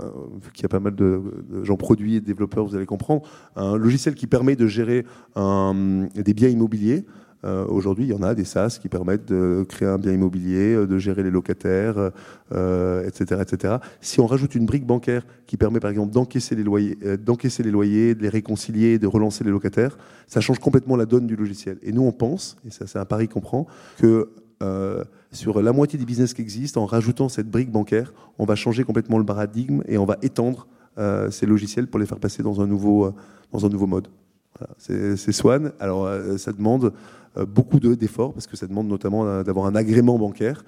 qui a pas mal de, gens produits et développeurs, vous allez comprendre, un logiciel qui permet de gérer des biens immobiliers. Euh, aujourd'hui, il y en a des SaaS qui permettent de créer un bien immobilier, euh, de gérer les locataires, euh, etc., etc. Si on rajoute une brique bancaire qui permet, par exemple, d'encaisser les loyers, d'encaisser les loyers, de les réconcilier, de relancer les locataires, ça change complètement la donne du logiciel. Et nous, on pense, et ça, c'est un pari qu'on prend, que sur la moitié des business qui existent, en rajoutant cette brique bancaire, on va changer complètement le paradigme et on va étendre ces logiciels pour les faire passer dans un nouveau, dans un nouveau mode. C'est Swan. Alors, ça demande beaucoup d'efforts parce que ça demande notamment euh, d'avoir un agrément bancaire.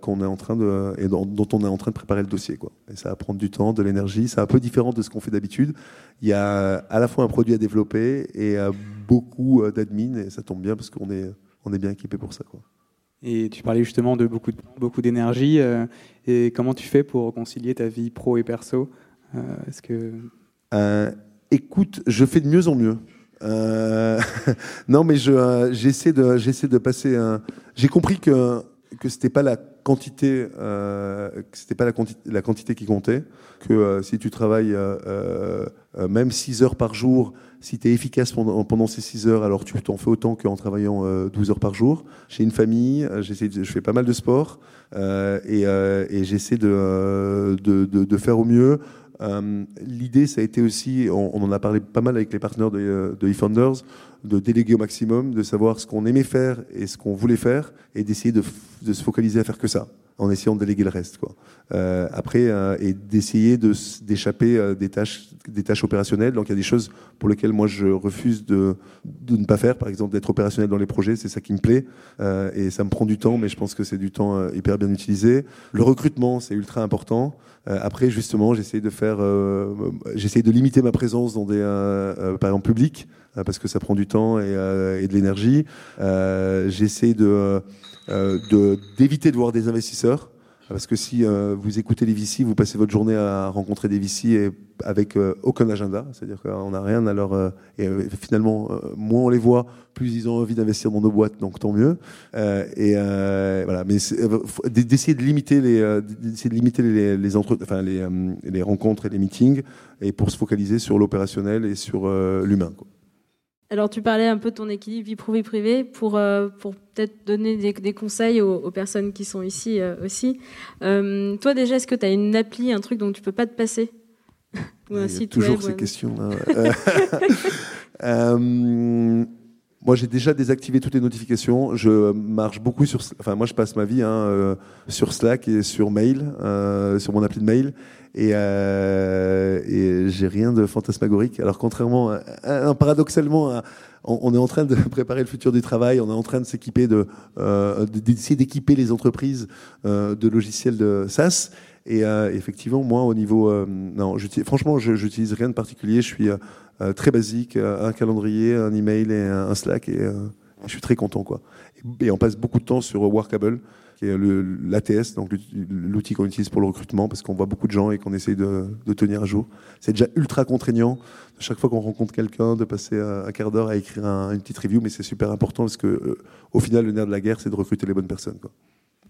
qu'on est en train de et dont, on est en train de préparer le dossier quoi. Et ça va prendre du temps, de l'énergie. C'est un peu différent de ce qu'on fait d'habitude. Il y a à la fois un produit à développer et beaucoup d'admin et ça tombe bien parce qu'on est on est bien équipé pour ça quoi. Et tu parlais justement de beaucoup, beaucoup d'énergie. et comment tu fais pour concilier ta vie pro et perso Est-ce que Écoute, je fais de mieux en mieux. Euh, non, mais je, j'essaie de, j'essaie de passer. Un... J'ai compris que que c'était pas la quantité, euh, c'était pas la quantité, la quantité qui comptait. Que euh, si tu travailles euh, euh, même 6 heures par jour, si tu es efficace pendant, pendant ces 6 heures, alors tu t'en fais autant qu'en travaillant 12 heures par jour. J'ai une famille, j'essaie, je fais pas mal de sport et, j'essaie de, de, de, de, faire au mieux. Euh, l'idée, ça a été aussi, on, en a parlé pas mal avec les partenaires de, de eFounders, de déléguer au maximum, de savoir ce qu'on aimait faire et ce qu'on voulait faire, et d'essayer de, de, se focaliser à faire que ça en essayant de déléguer le reste. Quoi. Euh, après, euh, et d'essayer de, d'échapper euh, des, tâches, des tâches opérationnelles. Donc il y a des choses pour lesquelles moi je refuse de, de ne pas faire, par exemple d'être opérationnel dans les projets, c'est ça qui me plaît. Euh, et ça me prend du temps, mais je pense que c'est du temps euh, hyper bien utilisé. Le recrutement, c'est ultra important. après, justement, j'essaie de faire, j'essaie de limiter ma présence dans des, par exemple, publics, parce que ça prend du temps et, et de l'énergie. j'essaie de euh, d'éviter de, voir des investisseurs. Parce que si euh, vous écoutez les VC, vous passez votre journée à rencontrer des VC et avec euh, aucun agenda, c'est-à-dire qu'on n'a rien à leur. et finalement, moins on les voit, plus ils ont envie d'investir dans nos boîtes, donc tant mieux. et voilà, mais d'essayer de limiter les, de limiter les, entre, enfin, les, les rencontres et les meetings, et pour se focaliser sur l'opérationnel et sur l'humain. Alors, tu parlais un peu de ton équilibre vie pro-vie privée pour, euh, pour peut-être donner des, conseils aux, personnes qui sont ici euh, aussi. Euh, toi, déjà, est-ce que tu as une appli, un truc dont tu peux pas te passer Ou un site toujours ces questions. moi, j'ai déjà désactivé toutes les notifications. Je marche beaucoup sur. Enfin, moi, je passe ma vie hein, sur Slack et sur mail, sur mon appli de mail et, euh, et j'ai rien de fantasmagorique. Alors contrairement, paradoxalement, on, est en train de préparer le futur du travail, on est en train de s'équiper de euh, d'essayer d'équiper les entreprises euh, de logiciels de SaaS. Et euh, effectivement, moi, au niveau, euh, non, franchement, je j'utilise rien de particulier. Je suis euh, très basique, un calendrier, un email et un, Slack, et je suis très content, quoi. Et, on passe beaucoup de temps sur Workable qui est l'ATS, donc l'outil qu'on utilise pour le recrutement, parce qu'on voit beaucoup de gens et qu'on essaye de, tenir à jour. C'est déjà ultra contraignant, chaque fois qu'on rencontre quelqu'un, de passer un quart d'heure à écrire une petite review, mais c'est super important parce que, euh, au final, le nerf de la guerre, c'est de recruter les bonnes personnes.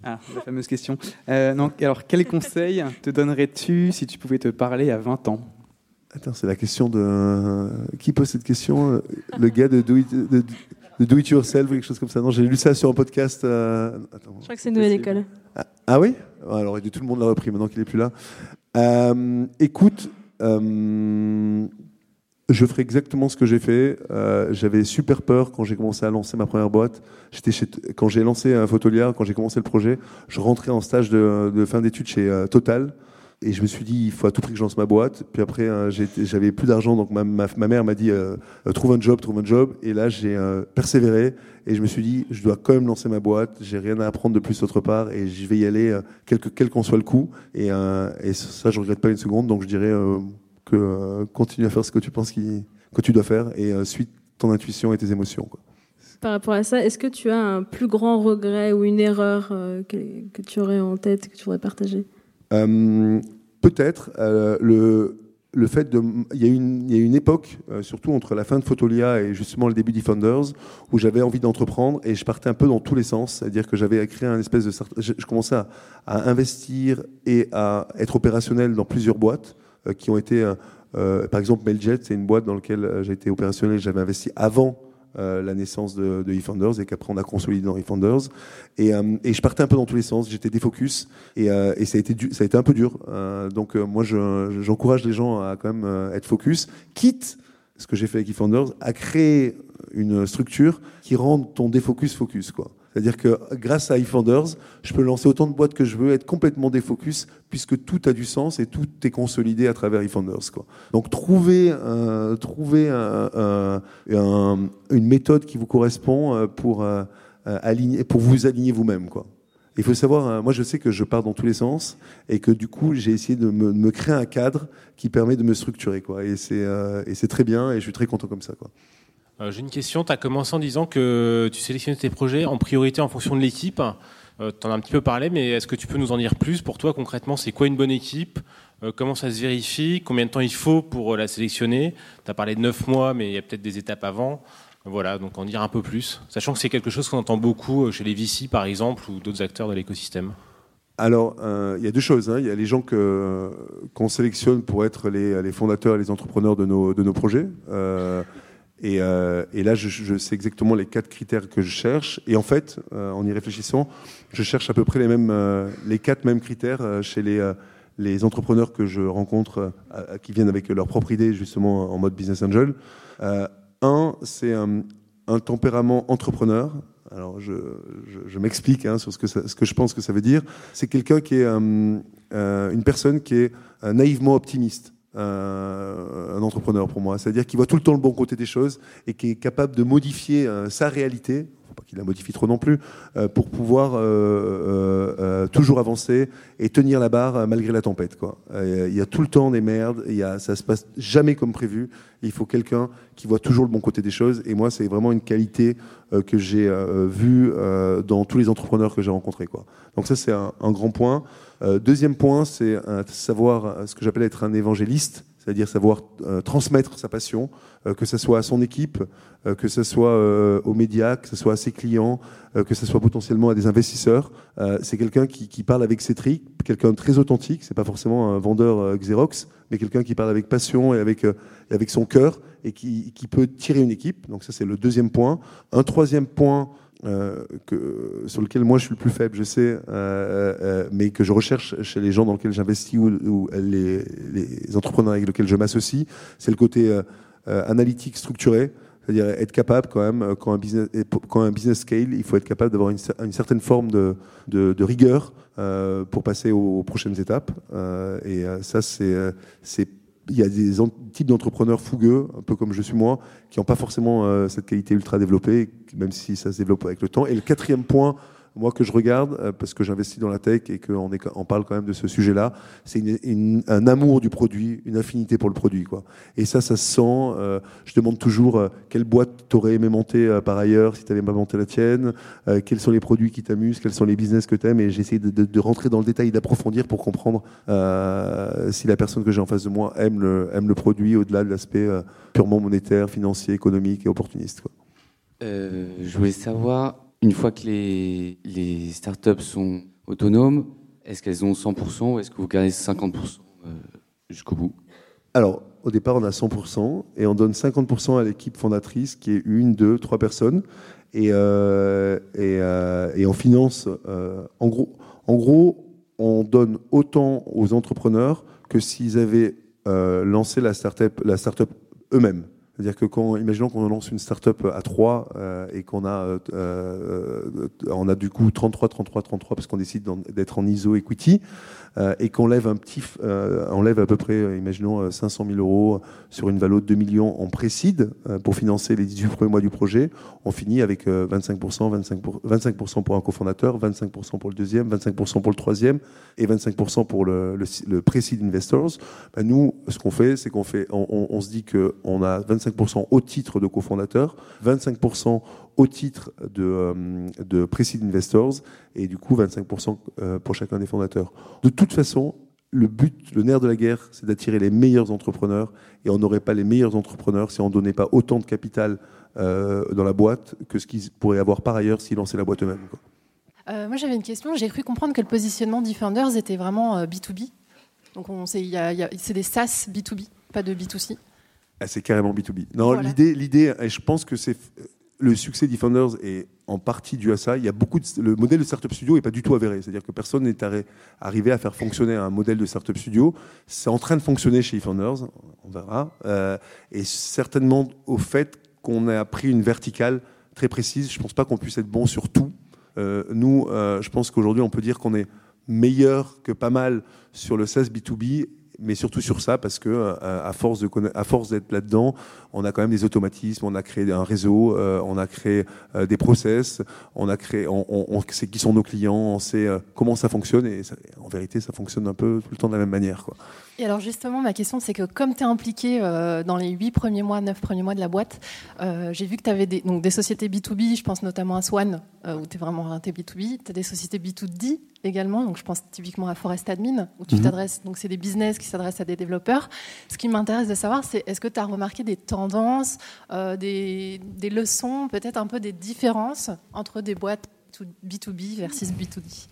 Ah, la fameuse question. Euh, donc, alors, quel conseil te donnerais-tu si tu pouvais te parler à 20 ans? Attends, c'est la question de. Qui pose cette question Le gars de, de, de do it yourself ou quelque chose comme ça? Non, j'ai lu ça sur un podcast. Euh, je crois que c'est nouvelle école. Ah, ah oui? Alors, tout le monde l'a repris maintenant qu'il est plus là. Euh, écoute, euh, je ferai exactement ce que j'ai fait. J'avais super peur quand j'ai commencé à lancer ma première boîte. J'étais chez, quand j'ai lancé un Photolia, quand j'ai commencé le projet, je rentrais en stage de, de fin d'études chez Total. Et je me suis dit, il faut à tout prix que je lance ma boîte. Puis après, euh, j'avais plus d'argent, donc ma, mère m'a dit, euh, euh, trouve un job, trouve un job. Et là, j'ai persévéré et je me suis dit, je dois quand même lancer ma boîte. J'ai rien à apprendre de plus autre part et je vais y aller, quel qu'en soit le coût. Et, ça, je regrette pas une seconde. Donc je dirais que continue à faire ce que tu penses qui, que tu dois faire et suite ton intuition et tes émotions. Par rapport à ça, est-ce que tu as un plus grand regret ou une erreur que, tu aurais en tête, que tu voudrais partager? euh, peut-être euh, le, le fait de. Il y a une, une époque, euh, surtout entre la fin de Photolia et justement le début d'eFounders, où j'avais envie d'entreprendre et je partais un peu dans tous les sens. C'est-à-dire que j'avais créé un espèce de. Je, commençais à, à, investir et à être opérationnel dans plusieurs boîtes qui ont été. par exemple, Mailjet, c'est une boîte dans laquelle j'ai été opérationnel, j'avais investi avant euh, la naissance de, de eFounders et qu'après on a consolidé dans eFounders. Et, euh, et je partais un peu dans tous les sens, j'étais défocus et, euh, et ça, a été ça a été un peu dur. donc moi j'encourage les gens à quand même être focus, quitte ce que j'ai fait avec eFounders, à créer une structure qui rende ton défocus focus. Quoi. C'est-à-dire que grâce à eFounders, je peux lancer autant de boîtes que je veux, être complètement défocus, puisque tout a du sens et tout est consolidé à travers eFounders. Quoi. Donc trouver, euh, trouver un, une méthode qui vous correspond euh, pour, euh, pour vous aligner vous-même. Il faut savoir, hein, moi je sais que je pars dans tous les sens et que du coup j'ai essayé de me, créer un cadre qui permet de me structurer. Quoi. Et c'est très bien et je suis très content comme ça. J'ai une question. Tu as commencé en disant que tu sélectionnais tes projets en priorité en fonction de l'équipe. Euh, tu en as un petit peu parlé, mais est-ce que tu peux nous en dire plus Pour toi, concrètement, c'est quoi une bonne équipe? Euh, Comment ça se vérifie? Combien de temps il faut pour euh, la sélectionner? Tu as parlé de 9 mois, mais il y a peut-être des étapes avant. Voilà, donc en dire un peu plus. Sachant que c'est quelque chose qu'on entend beaucoup chez les VC, par exemple, ou d'autres acteurs de l'écosystème. Alors, il y a deux choses. Hein. Il y a les gens qu'on sélectionne pour être les, fondateurs et les entrepreneurs de nos, de nos projets. Euh, et, là, je, sais exactement les quatre critères que je cherche. Et en fait, euh, en y réfléchissant, je cherche à peu près les mêmes, euh, les quatre mêmes critères chez les, entrepreneurs que je rencontre, qui viennent avec leur propre idée, justement en mode business angel. un, c'est un, tempérament entrepreneur. Alors, je, je, m'explique hein, sur ce que, ce que je pense que ça veut dire. C'est quelqu'un qui est une personne qui est naïvement optimiste. Euh, un entrepreneur pour moi. C'est-à-dire qu'il voit tout le temps le bon côté des choses et qui est capable de modifier euh, sa réalité, faut pas qu'il la modifie trop non plus, euh, pour pouvoir toujours avancer et tenir la barre malgré la tempête. Il y a tout le temps des merdes, y a, ça se passe jamais comme prévu. Il faut quelqu'un qui voit toujours le bon côté des choses. Et moi, c'est vraiment une qualité que j'ai vue dans tous les entrepreneurs que j'ai rencontrés. Donc ça, c'est un grand point. Euh, deuxième point, c'est savoir euh, ce que j'appelle être un évangéliste, c'est-à-dire savoir euh, transmettre sa passion, que ce soit à son équipe, que ce soit aux médias, que ce soit à ses clients, que ce soit potentiellement à des investisseurs. c'est quelqu'un qui, parle avec ses tricks, quelqu'un de très authentique. C'est pas forcément un vendeur Xerox, mais quelqu'un qui parle avec passion et avec, avec son cœur et qui, qui peut tirer une équipe. Donc ça, c'est le deuxième point. Un troisième point euh, que, sur lequel moi je suis le plus faible, je sais, euh, euh, mais que je recherche chez les gens dans lesquels j'investis ou, les, les, entrepreneurs avec lesquels je m'associe, c'est le côté analytique structuré. C'est-à-dire être capable quand même, quand un business, quand un business scale, il faut être capable d'avoir une, certaine forme de, de, de rigueur pour passer aux, prochaines étapes. et ça, c'est il y a des types d'entrepreneurs fougueux, un peu comme je suis moi, qui n'ont pas forcément euh, cette qualité ultra développée, même si ça se développe avec le temps. Et le quatrième point, moi que je regarde, euh, parce que j'investis dans la tech et qu'on on parle quand même de ce sujet-là, c'est un amour du produit, une affinité pour le produit. Quoi. Et ça, ça se sent. Euh, je demande toujours euh, quelle boîte t'aurais aimé monter par ailleurs si tu n'avais pas monté la tienne, quels sont les produits qui t'amusent, quels sont les business que tu aimes, et j'essaie de, rentrer dans le détail, d'approfondir pour comprendre si la personne que j'ai en face de moi aime le, produit au-delà de l'aspect purement monétaire, financier, économique et opportuniste. Je voulais savoir une fois que les, startups sont autonomes, est-ce qu'elles ont 100% ou est-ce que vous gardez 50% euh, jusqu'au bout? Alors, au départ, on a 100% et on donne 50% à l'équipe fondatrice qui est une, deux, trois personnes. Et, euh, euh, on finance, en, gros, on donne autant aux entrepreneurs que s'ils avaient lancé la la startup eux-mêmes. C'est-à-dire que quand, imaginons qu'on lance une start-up à 3 euh, et qu'on a, euh, euh, on a du coup 33, 33, 33 parce qu'on décide d'être en ISO equity et qu'on lève un petit, on lève à peu près, imaginons 500 000 euros sur une valeur de 2 millions en précide pour financer les 18 premiers mois du projet, on finit avec 25%, 25 pour, 25% pour un cofondateur, 25% pour le deuxième, 25% pour le troisième et 25% pour le, le, pre-seed investors. Ben nous, ce qu'on fait, c'est qu'on fait, on, on se dit qu'on a 25 25% au titre de cofondateur, 25% au titre de, euh, de Investors et du coup 25% euh, pour chacun des fondateurs. De toute façon, le but, le nerf de la guerre, c'est d'attirer les meilleurs entrepreneurs et on n'aurait pas les meilleurs entrepreneurs si on ne donnait pas autant de capital euh, dans la boîte que ce qu'ils pourraient avoir par ailleurs s'ils lançaient la boîte eux-mêmes. moi j'avais une question, j'ai cru comprendre que le positionnement d'eFounders était vraiment B2B. Donc c'est des SaaS B2B, pas de B2C. Ah, c'est carrément B2B. Non, l'idée, l'idée, et je pense que c'est le succès d'E-Founders est en partie dû à ça. Il y a beaucoup de, le modèle de startup studio n'est pas du tout avéré. C'est-à-dire que personne n'est arrivé à faire fonctionner un modèle de startup studio. C'est en train de fonctionner chez E-Founders, on verra. Euh, et certainement au fait qu'on a pris une verticale très précise. Je ne pense pas qu'on puisse être bon sur tout. Euh, nous, euh, je pense qu'aujourd'hui, on peut dire qu'on est meilleur que pas mal sur le SaaS B2B mais surtout sur ça parce que euh, à force de à force d'être là-dedans, on a quand même des automatismes, on a créé un réseau, euh, on a créé euh, des process, on a créé, on, on, sait qui sont nos clients, on sait comment ça fonctionne et en vérité, ça fonctionne un peu tout le temps de la même manière. Quoi. Et alors justement, ma question, c'est que comme tu es impliqué dans les 8 premiers mois, 9 premiers mois de la boîte, j'ai vu que tu avais des, donc, des sociétés B2B, je pense notamment à Swan, où tu es vraiment orienté B2B, tu as des sociétés B2D également, donc je pense typiquement à Forest Admin, où tu mhm. t'adresses, donc c'est des business qui s'adressent à des développeurs. Ce qui m'intéresse de savoir, c'est est-ce que tu as remarqué des tendances, euh, des, des, leçons, peut-être un peu des différences entre des boîtes B2B versus B2D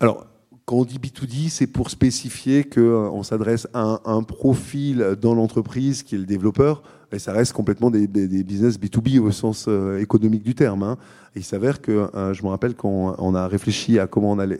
Alors, quand on dit B2D, c'est pour spécifier qu'on euh, s'adresse à un, profil dans l'entreprise qui est le développeur, et ça reste complètement des, business B2B au sens euh, économique du terme. Hein il s'avère que euh, je me rappelle qu'on on a réfléchi à comment on allait.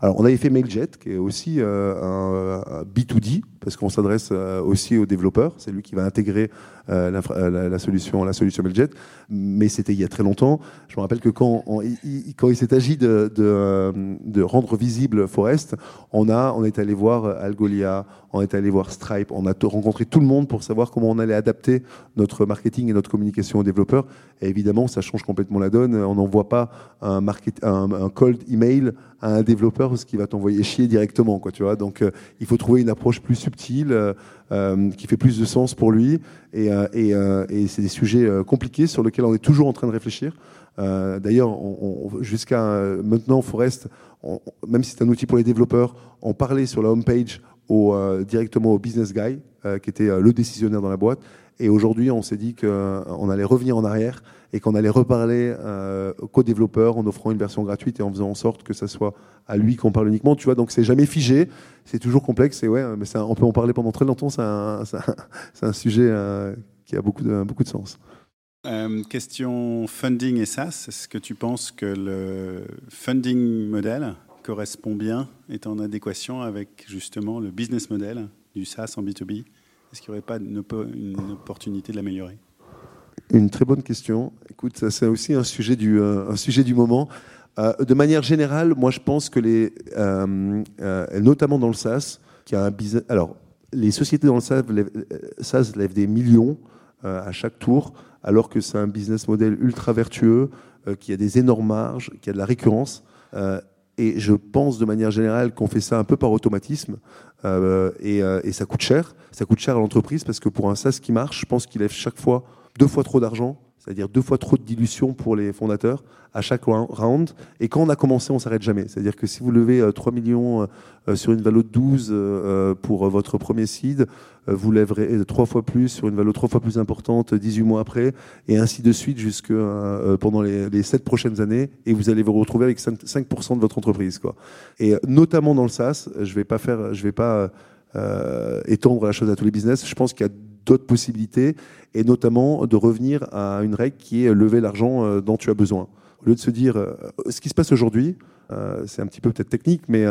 Alors, on avait fait Mailjet, qui est aussi euh, un, B2D, parce qu'on s'adresse euh, aussi aux développeurs. C'est lui qui va intégrer la, solution, la solution Mailjet. Mais c'était il y a très longtemps. Je me rappelle que quand, il, quand s'est agi de, rendre visible Forest, on, a, on est allé voir Algolia, on est allé voir Stripe, on a rencontré tout le monde pour savoir comment on allait adapter notre marketing et notre communication aux développeurs. Et évidemment, ça change complètement la donne on n'envoie pas un, un, cold email à un développeur parce qu'il va t'envoyer chier directement. Quoi, tu vois Donc euh, il faut trouver une approche plus subtile, euh, euh, qui fait plus de sens pour lui. Et, c'est des sujets compliqués sur lesquels on est toujours en train de réfléchir. D'ailleurs, jusqu'à maintenant, Forest, même si c'est un outil pour les développeurs, on parlait sur la homepage au, directement au business guy, qui était le décisionnaire dans la boîte. Et aujourd'hui, on s'est dit qu'on allait revenir en arrière et qu'on allait reparler euh, aux développeurs en offrant une version gratuite et en faisant en sorte que ça soit à lui qu'on parle uniquement. Tu vois, donc c'est jamais figé, c'est toujours complexe. Et ouais, mais ça, on peut en parler pendant très longtemps. C'est un, un, sujet euh, qui a beaucoup de, beaucoup de sens. Euh, question funding et SaaS. Est-ce que tu penses que le funding model correspond bien, est en adéquation avec justement le business model du SaaS en B2B Est-ce qu'il n'y aurait pas une, opportunité de l'améliorer? Une très bonne question. Écoute, c'est aussi un sujet du, euh, un sujet du moment. Euh, de manière générale, moi je pense que les, euh, notamment dans le SaaS, qui a un business. Alors, les sociétés dans le SaaS lèvent, des millions à chaque tour, alors que c'est un business model ultra vertueux, qui a des énormes marges, qui a de la récurrence. Et je pense de manière générale qu'on fait ça un peu par automatisme. et, et, ça coûte cher. Ça coûte cher à l'entreprise parce que pour un SaaS qui marche, je pense qu'il lève chaque fois deux fois trop d'argent, c'est-à-dire deux fois trop de dilution pour les fondateurs à chaque round. Et quand on a commencé, on s'arrête jamais. C'est-à-dire que si vous levez 3 euh, millions euh, sur une valeur de 12 euh, pour votre premier seed, vous lèverez trois fois plus sur une valeur trois fois plus importante 18 mois après, et ainsi de suite jusque pendant les, les 7 prochaines années, et vous allez vous retrouver avec 5%, de votre entreprise. Et notamment dans le SaaS, je je vais pas étendre la chose à tous les business. Je pense qu'il y a d'autres possibilités, et notamment de revenir à une règle qui est lever l'argent euh, dont tu as besoin. Au lieu de se dire, euh, ce qui se passe aujourd'hui, euh, c'est un petit peu peut-être technique, mais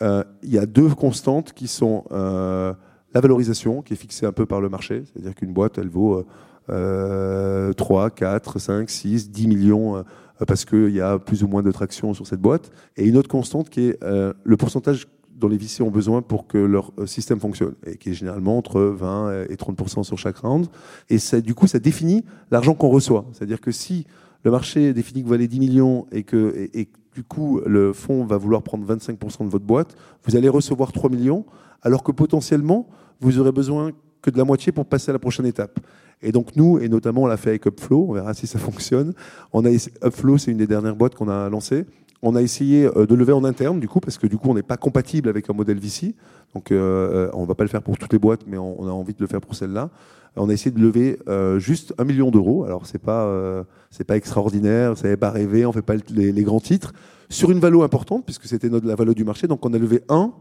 il y a deux constantes qui sont la valorisation, qui est fixée un peu par le marché, c'est-à-dire qu'une boîte, elle vaut 3, 4, 5, 6, 10 millions parce qu'il y a plus ou moins de traction sur cette boîte. Et une autre constante qui est le pourcentage dont les VC ont besoin pour que leur euh, système fonctionne, et qui est généralement entre 20 et 30% sur chaque round. Et ça, du coup, ça définit l'argent qu'on reçoit. C'est-à-dire que si le marché définit que vous valez 10 millions et que, et, du coup, le fonds va vouloir prendre 25 de votre boîte, vous allez recevoir 3 millions, alors que potentiellement, vous aurez besoin que de la moitié pour passer à la prochaine étape. Et donc nous, et notamment on l'a fait avec Upflow, on verra si ça fonctionne. On a Upflow, c'est une des dernières boîtes qu'on a lancées. On a essayé euh, de lever en interne, du coup, parce que du coup, on n'est pas compatible avec un modèle VC. Donc, euh, euh, on ne va pas le faire pour toutes les boîtes, mais on, a envie de le faire pour celle-là. On a essayé de lever juste un million d'euros. Alors, c'est pas, c'est pas extraordinaire, ça n'est pas rêvé, on fait pas les, grands titres. Sur une valeur importante, puisque c'était la valeur du marché. Donc, on a levé 1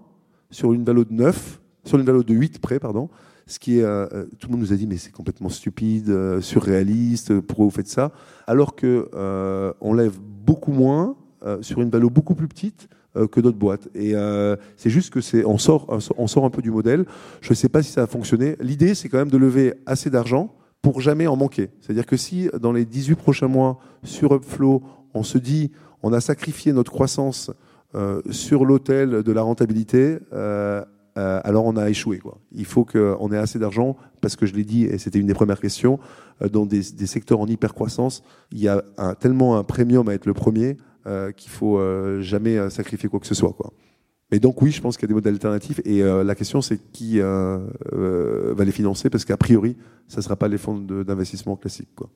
sur une valeur de 9, sur une valeur de 8 près, pardon. Ce qui est, tout le monde nous a dit, mais c'est complètement stupide, surréaliste, pourquoi vous faites ça? Alors que on lève beaucoup moins, euh, sur une valeur beaucoup plus petite euh, que d'autres boîtes. Et euh, c'est juste que c'est, on sort, on sort un peu du modèle. Je ne sais pas si ça a fonctionné. L'idée, c'est quand même de lever assez d'argent pour jamais en manquer. C'est-à-dire que si dans les 18 prochains mois sur Upflow, on se dit, on a sacrifié notre croissance sur l'autel de la rentabilité, alors on a échoué. Quoi. Il faut qu'on ait assez d'argent, parce que je l'ai dit, et c'était une des premières questions, dans des, secteurs en hyper-croissance, il y a tellement un premium à être le premier euh, qu'il faut euh, jamais euh, sacrifier quoi que ce soit. Quoi. Et donc oui, je pense qu'il y a des modèles alternatifs, et euh, la question c'est qui va les financer, parce qu'a priori, ça ne sera pas les fonds d'investissement classiques. Quoi.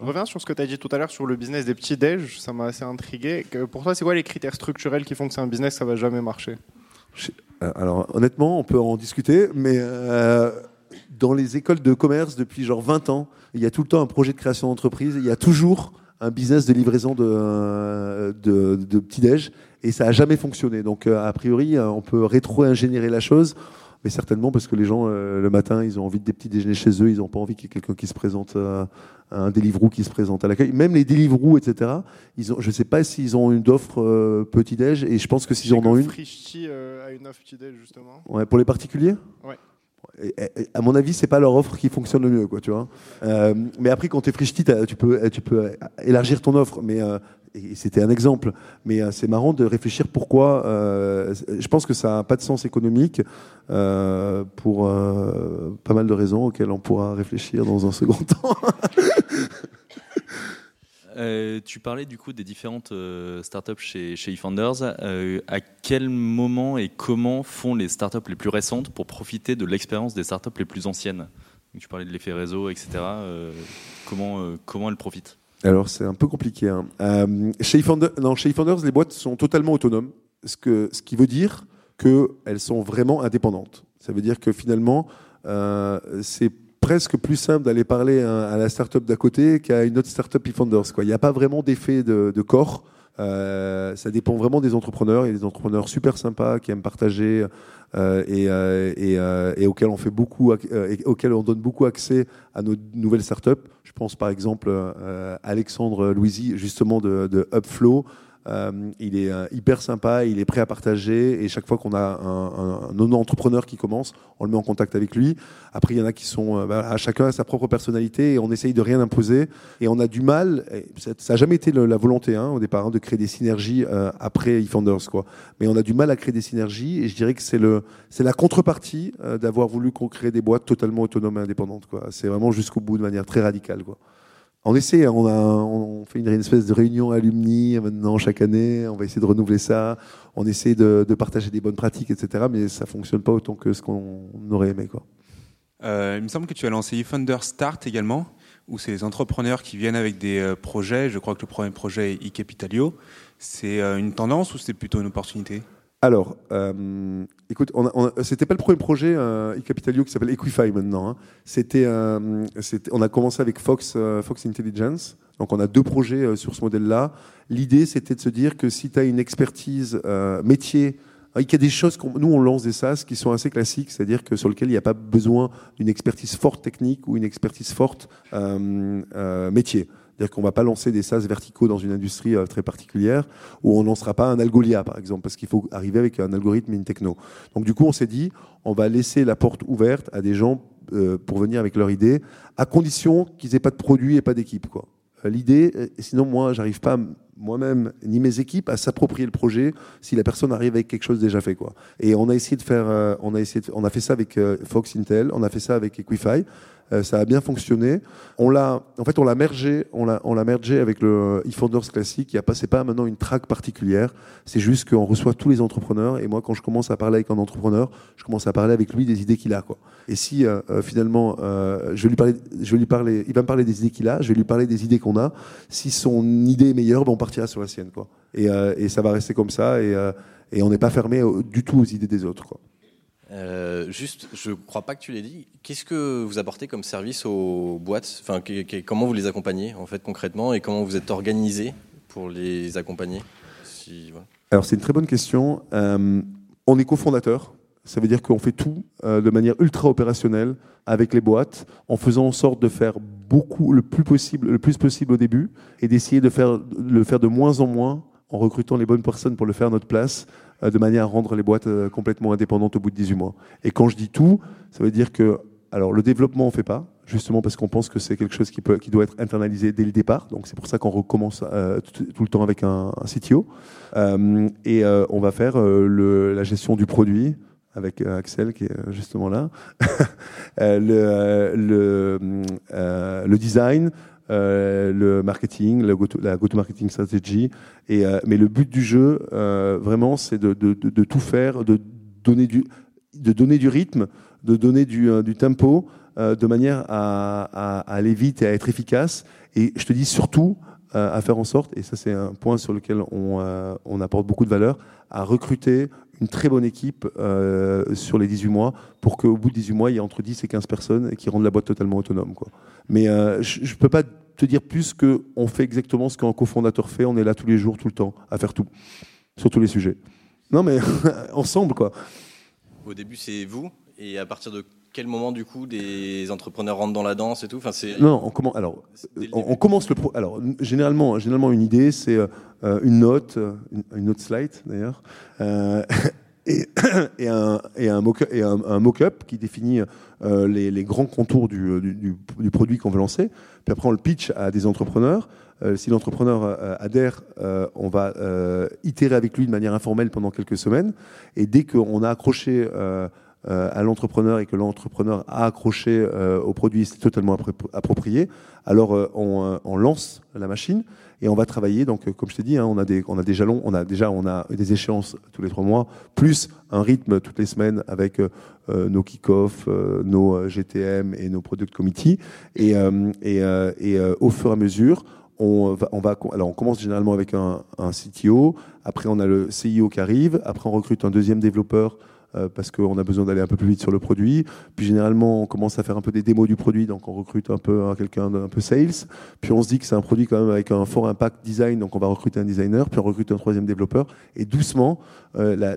Je reviens sur ce que tu as dit tout à l'heure sur le business des petits déj, ça m'a assez intrigué. Pour toi, c'est quoi les critères structurels qui font que c'est un business ça va jamais marcher? Alors honnêtement, on peut en discuter, mais dans les écoles de commerce depuis genre 20 ans, il y a tout le temps un projet de création d'entreprise, il y a toujours un business de livraison de, euh, de, de petit-déj, et ça n'a jamais fonctionné. Donc a priori, on peut rétro-ingénierer la chose, mais certainement parce que les gens, le matin, ils ont envie de des petits déjeuners chez eux, ils n'ont pas envie qu'il y ait quelqu'un qui se présente un Deliveroo qui se présente à l'accueil. Même les Deliveroo, etc. Ils ont, je ne sais pas s'ils ont une offre euh, petit déj et je pense que s'ils en ont une. Frishti euh, a une offre petit déj justement. Ouais, pour les particuliers? Ouais. À mon avis, c'est pas leur offre qui fonctionne le mieux, quoi, tu vois. Euh, mais après, quand tu es Frishti, tu peux, tu peux élargir ton offre. Mais euh, c'était un exemple. Mais euh, c'est marrant de réfléchir pourquoi. Euh, je pense que ça n'a pas de sens économique euh, pour pas mal de raisons auxquelles on pourra réfléchir dans un second temps. Euh, tu parlais du coup des différentes euh, startups chez, chez eFounders. Euh, à quel moment et comment font les startups les plus récentes pour profiter de l'expérience des startups les plus anciennes? Tu parlais de l'effet réseau, etc. comment, comment elles profitent? Alors c'est un peu compliqué. Hein. chez, eFounders, non, les boîtes sont totalement autonomes, ce, que, ce qui veut dire qu'elles sont vraiment indépendantes. Ça veut dire que finalement, c'est presque plus simple d'aller parler à, la startup d'à côté qu'à une autre startup eFounders. Il n'y a pas vraiment d'effet de, de, corps. Euh, ça dépend vraiment des entrepreneurs. Il y a des entrepreneurs super sympas qui aiment partager euh, et, euh, et, auxquels on fait beaucoup, auxquels on donne beaucoup accès à nos nouvelles startups. Je pense par exemple à Alexandre Louisy, justement de Upflow. Euh, il est euh, hyper sympa, il est prêt à partager et chaque fois qu'on a un, un, un, entrepreneur qui commence, on le met en contact avec lui. Après, il y en a qui sont, euh, bah, à chacun a sa propre personnalité et on essaye de rien imposer et on a du mal. Ça n'a jamais été la volonté hein, au départ hein, de créer des synergies euh, après eFounders, quoi. Mais on a du mal à créer des synergies et je dirais que c'est c'est la contrepartie d'avoir voulu créer des boîtes totalement autonomes et indépendantes, quoi. C'est vraiment jusqu'au bout de manière très radicale, quoi. On essaie, on, a, fait une, espèce de réunion alumni maintenant chaque année, on va essayer de renouveler ça, on essaie de, partager des bonnes pratiques, etc. Mais ça fonctionne pas autant que ce qu'on aurait aimé. Quoi. Euh, il me semble que tu as lancé eFunder Start également, où c'est les entrepreneurs qui viennent avec des euh, projets. Je crois que le premier projet est eCapitalio. C'est euh, une tendance ou c'est plutôt une opportunité? Alors, euh, écoute, on on c'était pas le premier projet euh, eCapitalio qui s'appelle Equify maintenant. Hein. C'était, euh, on a commencé avec Fox, euh, Fox Intelligence. Donc on a deux projets euh, sur ce modèle-là. L'idée, c'était de se dire que si tu as une expertise métier, il y a des choses, qu'on, nous on lance des SaaS qui sont assez classiques, c'est-à-dire que sur lesquels il n'y a pas besoin d'une expertise forte technique ou une expertise forte métier. C'est-à-dire qu'on ne va pas lancer des SaaS verticaux dans une industrie euh, très particulière, ou on ne lancera pas un Algolia, par exemple, parce qu'il faut arriver avec un algorithme et une techno. Donc du coup, on s'est dit, on va laisser la porte ouverte à des gens euh, pour venir avec leur idée, à condition qu'ils n'aient pas de produit et pas d'équipe. Quoi. Euh, l'idée, sinon moi, j'arrive pas moi-même ni mes équipes à s'approprier le projet si la personne arrive avec quelque chose déjà fait quoi. Et on a essayé de faire, on a essayé, on a fait ça avec Fox Intel, on a fait ça avec Equify. Euh, ça a bien fonctionné. On l'a, en fait, on l'a mergé, on l'a, on l'a mergé avec le eFounders classique. Il y a pas, c'est pas maintenant une track particulière. C'est juste qu'on reçoit tous les entrepreneurs. Et moi, quand je commence à parler avec un entrepreneur, je commence à parler avec lui des idées qu'il a, quoi. Et si euh, finalement, euh, je vais lui parler, je vais lui parler, il va me parler des idées qu'il a, je vais lui parler des idées qu'on a. Si son idée est meilleure, ben on partira sur la sienne, quoi. Et, et ça va rester comme ça. Et, et on n'est pas fermé du tout aux idées des autres, quoi. Euh, juste, je ne crois pas que tu l'aies dit. Qu'est-ce que vous apportez comme service aux boîtes? Enfin, Comment vous les accompagnez en fait concrètement et comment vous êtes organisé pour les accompagner. Alors c'est une très bonne question. Euh, on est cofondateur. Ça veut dire qu'on fait tout euh, de manière ultra opérationnelle avec les boîtes, en faisant en sorte de faire beaucoup, le plus possible, le plus possible au début, et d'essayer de faire, le faire de moins en moins en recrutant les bonnes personnes pour le faire à notre place, euh, de manière à rendre les boîtes euh, complètement indépendantes au bout de 18 mois. Et quand je dis tout, ça veut dire que alors le développement on fait pas, justement parce qu'on pense que c'est quelque chose qui, peut, qui doit être internalisé dès le départ. Donc c'est pour ça qu'on recommence euh, tout, le temps avec un, un CTO. Euh, et euh, on va faire euh, le, la gestion du produit, avec Axel qui est justement là, le, le, le design, euh, le marketing, la go-to-marketing strategy. Et, euh, mais le but du jeu, euh, vraiment, c'est de, tout faire, de donner du, de donner du rythme, de donner du, tempo, de manière à, à, aller vite et à être efficace. Et je te dis surtout à faire en sorte, et ça c'est un point sur lequel on, on apporte beaucoup de valeur, à recruter une très bonne équipe euh, sur les 18 mois pour qu'au bout de 18 mois, il y ait entre 10 et 15 personnes qui rendent la boîte totalement autonome. Quoi. Mais euh, je ne peux pas te dire plus qu'on fait exactement ce qu'un cofondateur fait. On est là tous les jours, tout le temps, à faire tout, sur tous les sujets. Non, mais ensemble, quoi. Au début, c'est vous, et à partir de quel moment du coup des entrepreneurs rentrent dans la danse et tout enfin, c'est... Non, on commence. Alors, on, on, commence le pro. Alors, généralement, généralement une idée, c'est euh, une note, une, une, note slide d'ailleurs, euh, et, et, un, et un mock-up mock qui définit euh, les, les, grands contours du, du, du produit qu'on veut lancer. Puis après, on le pitch à des entrepreneurs. Euh, si l'entrepreneur euh, adhère, euh, on va itérer avec lui de manière informelle pendant quelques semaines. Et dès qu'on a accroché à l'entrepreneur et que l'entrepreneur a accroché au produit, c'est totalement approprié, alors on, on, lance la machine et on va travailler. Donc, comme je t'ai dit, hein, on, a des, on a des jalons, on a déjà on a des échéances tous les trois mois, plus un rythme toutes les semaines avec euh, nos kick-off, euh, nos GTM et nos product committee. Et, et, et au fur et à mesure, on va, alors on commence généralement avec un, CTO, après on a le CIO qui arrive, après on recrute un deuxième développeur euh, parce qu'on a besoin d'aller un peu plus vite sur le produit. Puis généralement on commence à faire un peu des démos du produit, donc on recrute un peu hein, quelqu'un d'un peu sales. Puis on se dit que c'est un produit quand même avec un fort impact design, donc on va recruter un designer, puis on recrute un troisième développeur. Et doucement, euh, la,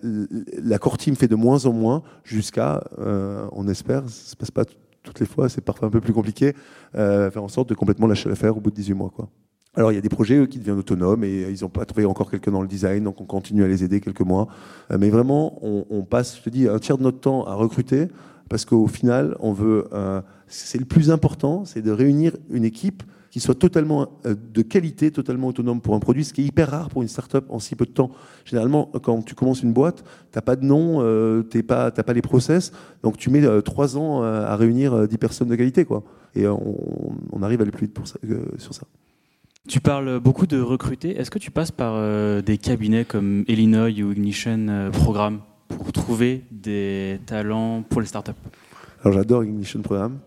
la core team fait de moins en moins jusqu'à, euh, on espère, ça se passe pas toutes les fois, c'est parfois un peu plus compliqué, euh, faire en sorte de complètement lâcher l'affaire au bout de 18 mois. Quoi. Alors il y a des projets qui deviennent autonomes et ils n'ont pas trouvé encore quelqu'un dans le design, donc on continue à les aider quelques mois. Euh, mais vraiment, on, on, passe, je te dis, un tiers de notre temps à recruter parce qu'au final, on veut, euh, c'est le plus important, c'est de réunir une équipe qui soit totalement euh, de qualité, totalement autonome pour un produit, ce qui est hyper rare pour une start-up en si peu de temps. Généralement, quand tu commences une boîte, t'as pas de nom, euh, t'es pas, t'as pas les process, donc tu mets euh, trois ans à réunir dix personnes de qualité, quoi. Et on, on arrive à aller plus vite pour ça, sur ça. Tu parles beaucoup de recruter. Est-ce que tu passes par euh, des cabinets comme Illinois ou Ignition euh, Programme pour trouver des talents pour les startups? Alors j'adore Ignition Programme.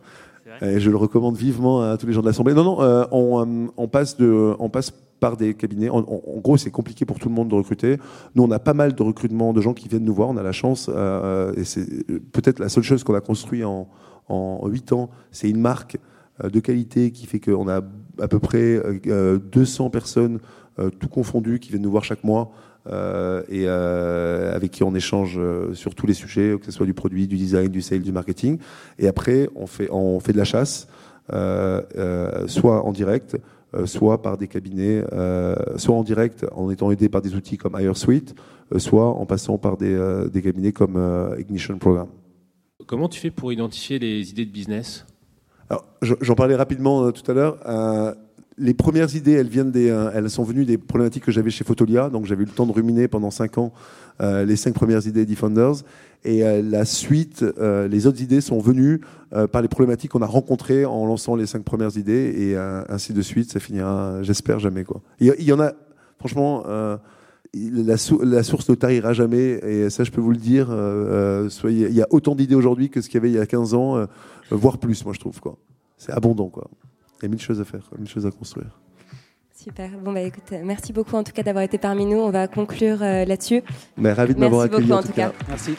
Et je le recommande vivement à tous les gens de l'Assemblée. Non, non, euh, on, on, passe de, on passe par des cabinets. En, en gros, c'est compliqué pour tout le monde de recruter. Nous, on a pas mal de recrutements de gens qui viennent nous voir. On a la chance, euh, et c'est peut-être la seule chose qu'on a construit en, en 8 ans, c'est une marque de qualité qui fait qu'on a à peu près euh, 200 personnes, euh, tout confondu, qui viennent nous voir chaque mois euh, et euh, avec qui on échange sur tous les sujets, que ce soit du produit, du design, du sales, du marketing. Et après, on fait, on fait de la chasse, soit en direct, soit par des cabinets, soit en direct en étant aidé par des outils comme HireSuite, soit en passant par des cabinets comme Ignition Program. Comment tu fais pour identifier les idées de business? J'en parlais rapidement euh, tout à l'heure. Euh, les premières idées, euh, elles sont venues des problématiques que j'avais chez Photolia, donc j'avais eu le temps de ruminer pendant cinq ans les cinq premières idées d'E-Founders. Et la suite, les autres idées sont venues par les problématiques qu'on a rencontrées en lançant les cinq premières idées, et ainsi de suite. Ça finira, j'espère jamais quoi. Il y, en a, franchement. La, source ne tarira jamais, et ça je peux vous le dire. soyez, il y a autant d'idées aujourd'hui que ce qu'il y avait il y a 15 ans, voire plus, moi je trouve quoi c'est abondant. Quoi. Il y a mille choses à faire, mille choses à construire. Super. Bon, bah écoute, merci beaucoup en tout cas d'avoir été parmi nous. On va conclure euh, là-dessus. Mais ravi de m'avoir accueilli beaucoup, en, tout cas. cas. Merci.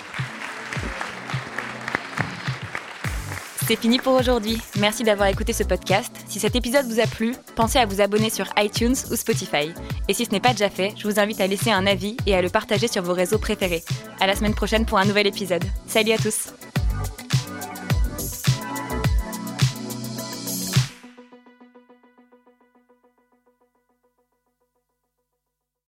C'est fini pour aujourd'hui. Merci d'avoir écouté ce podcast. Si cet épisode vous a plu, pensez à vous abonner sur iTunes ou Spotify. Et si ce n'est pas déjà fait, je vous invite à laisser un avis et à le partager sur vos réseaux préférés. À la semaine prochaine pour un nouvel épisode. Salut à tous.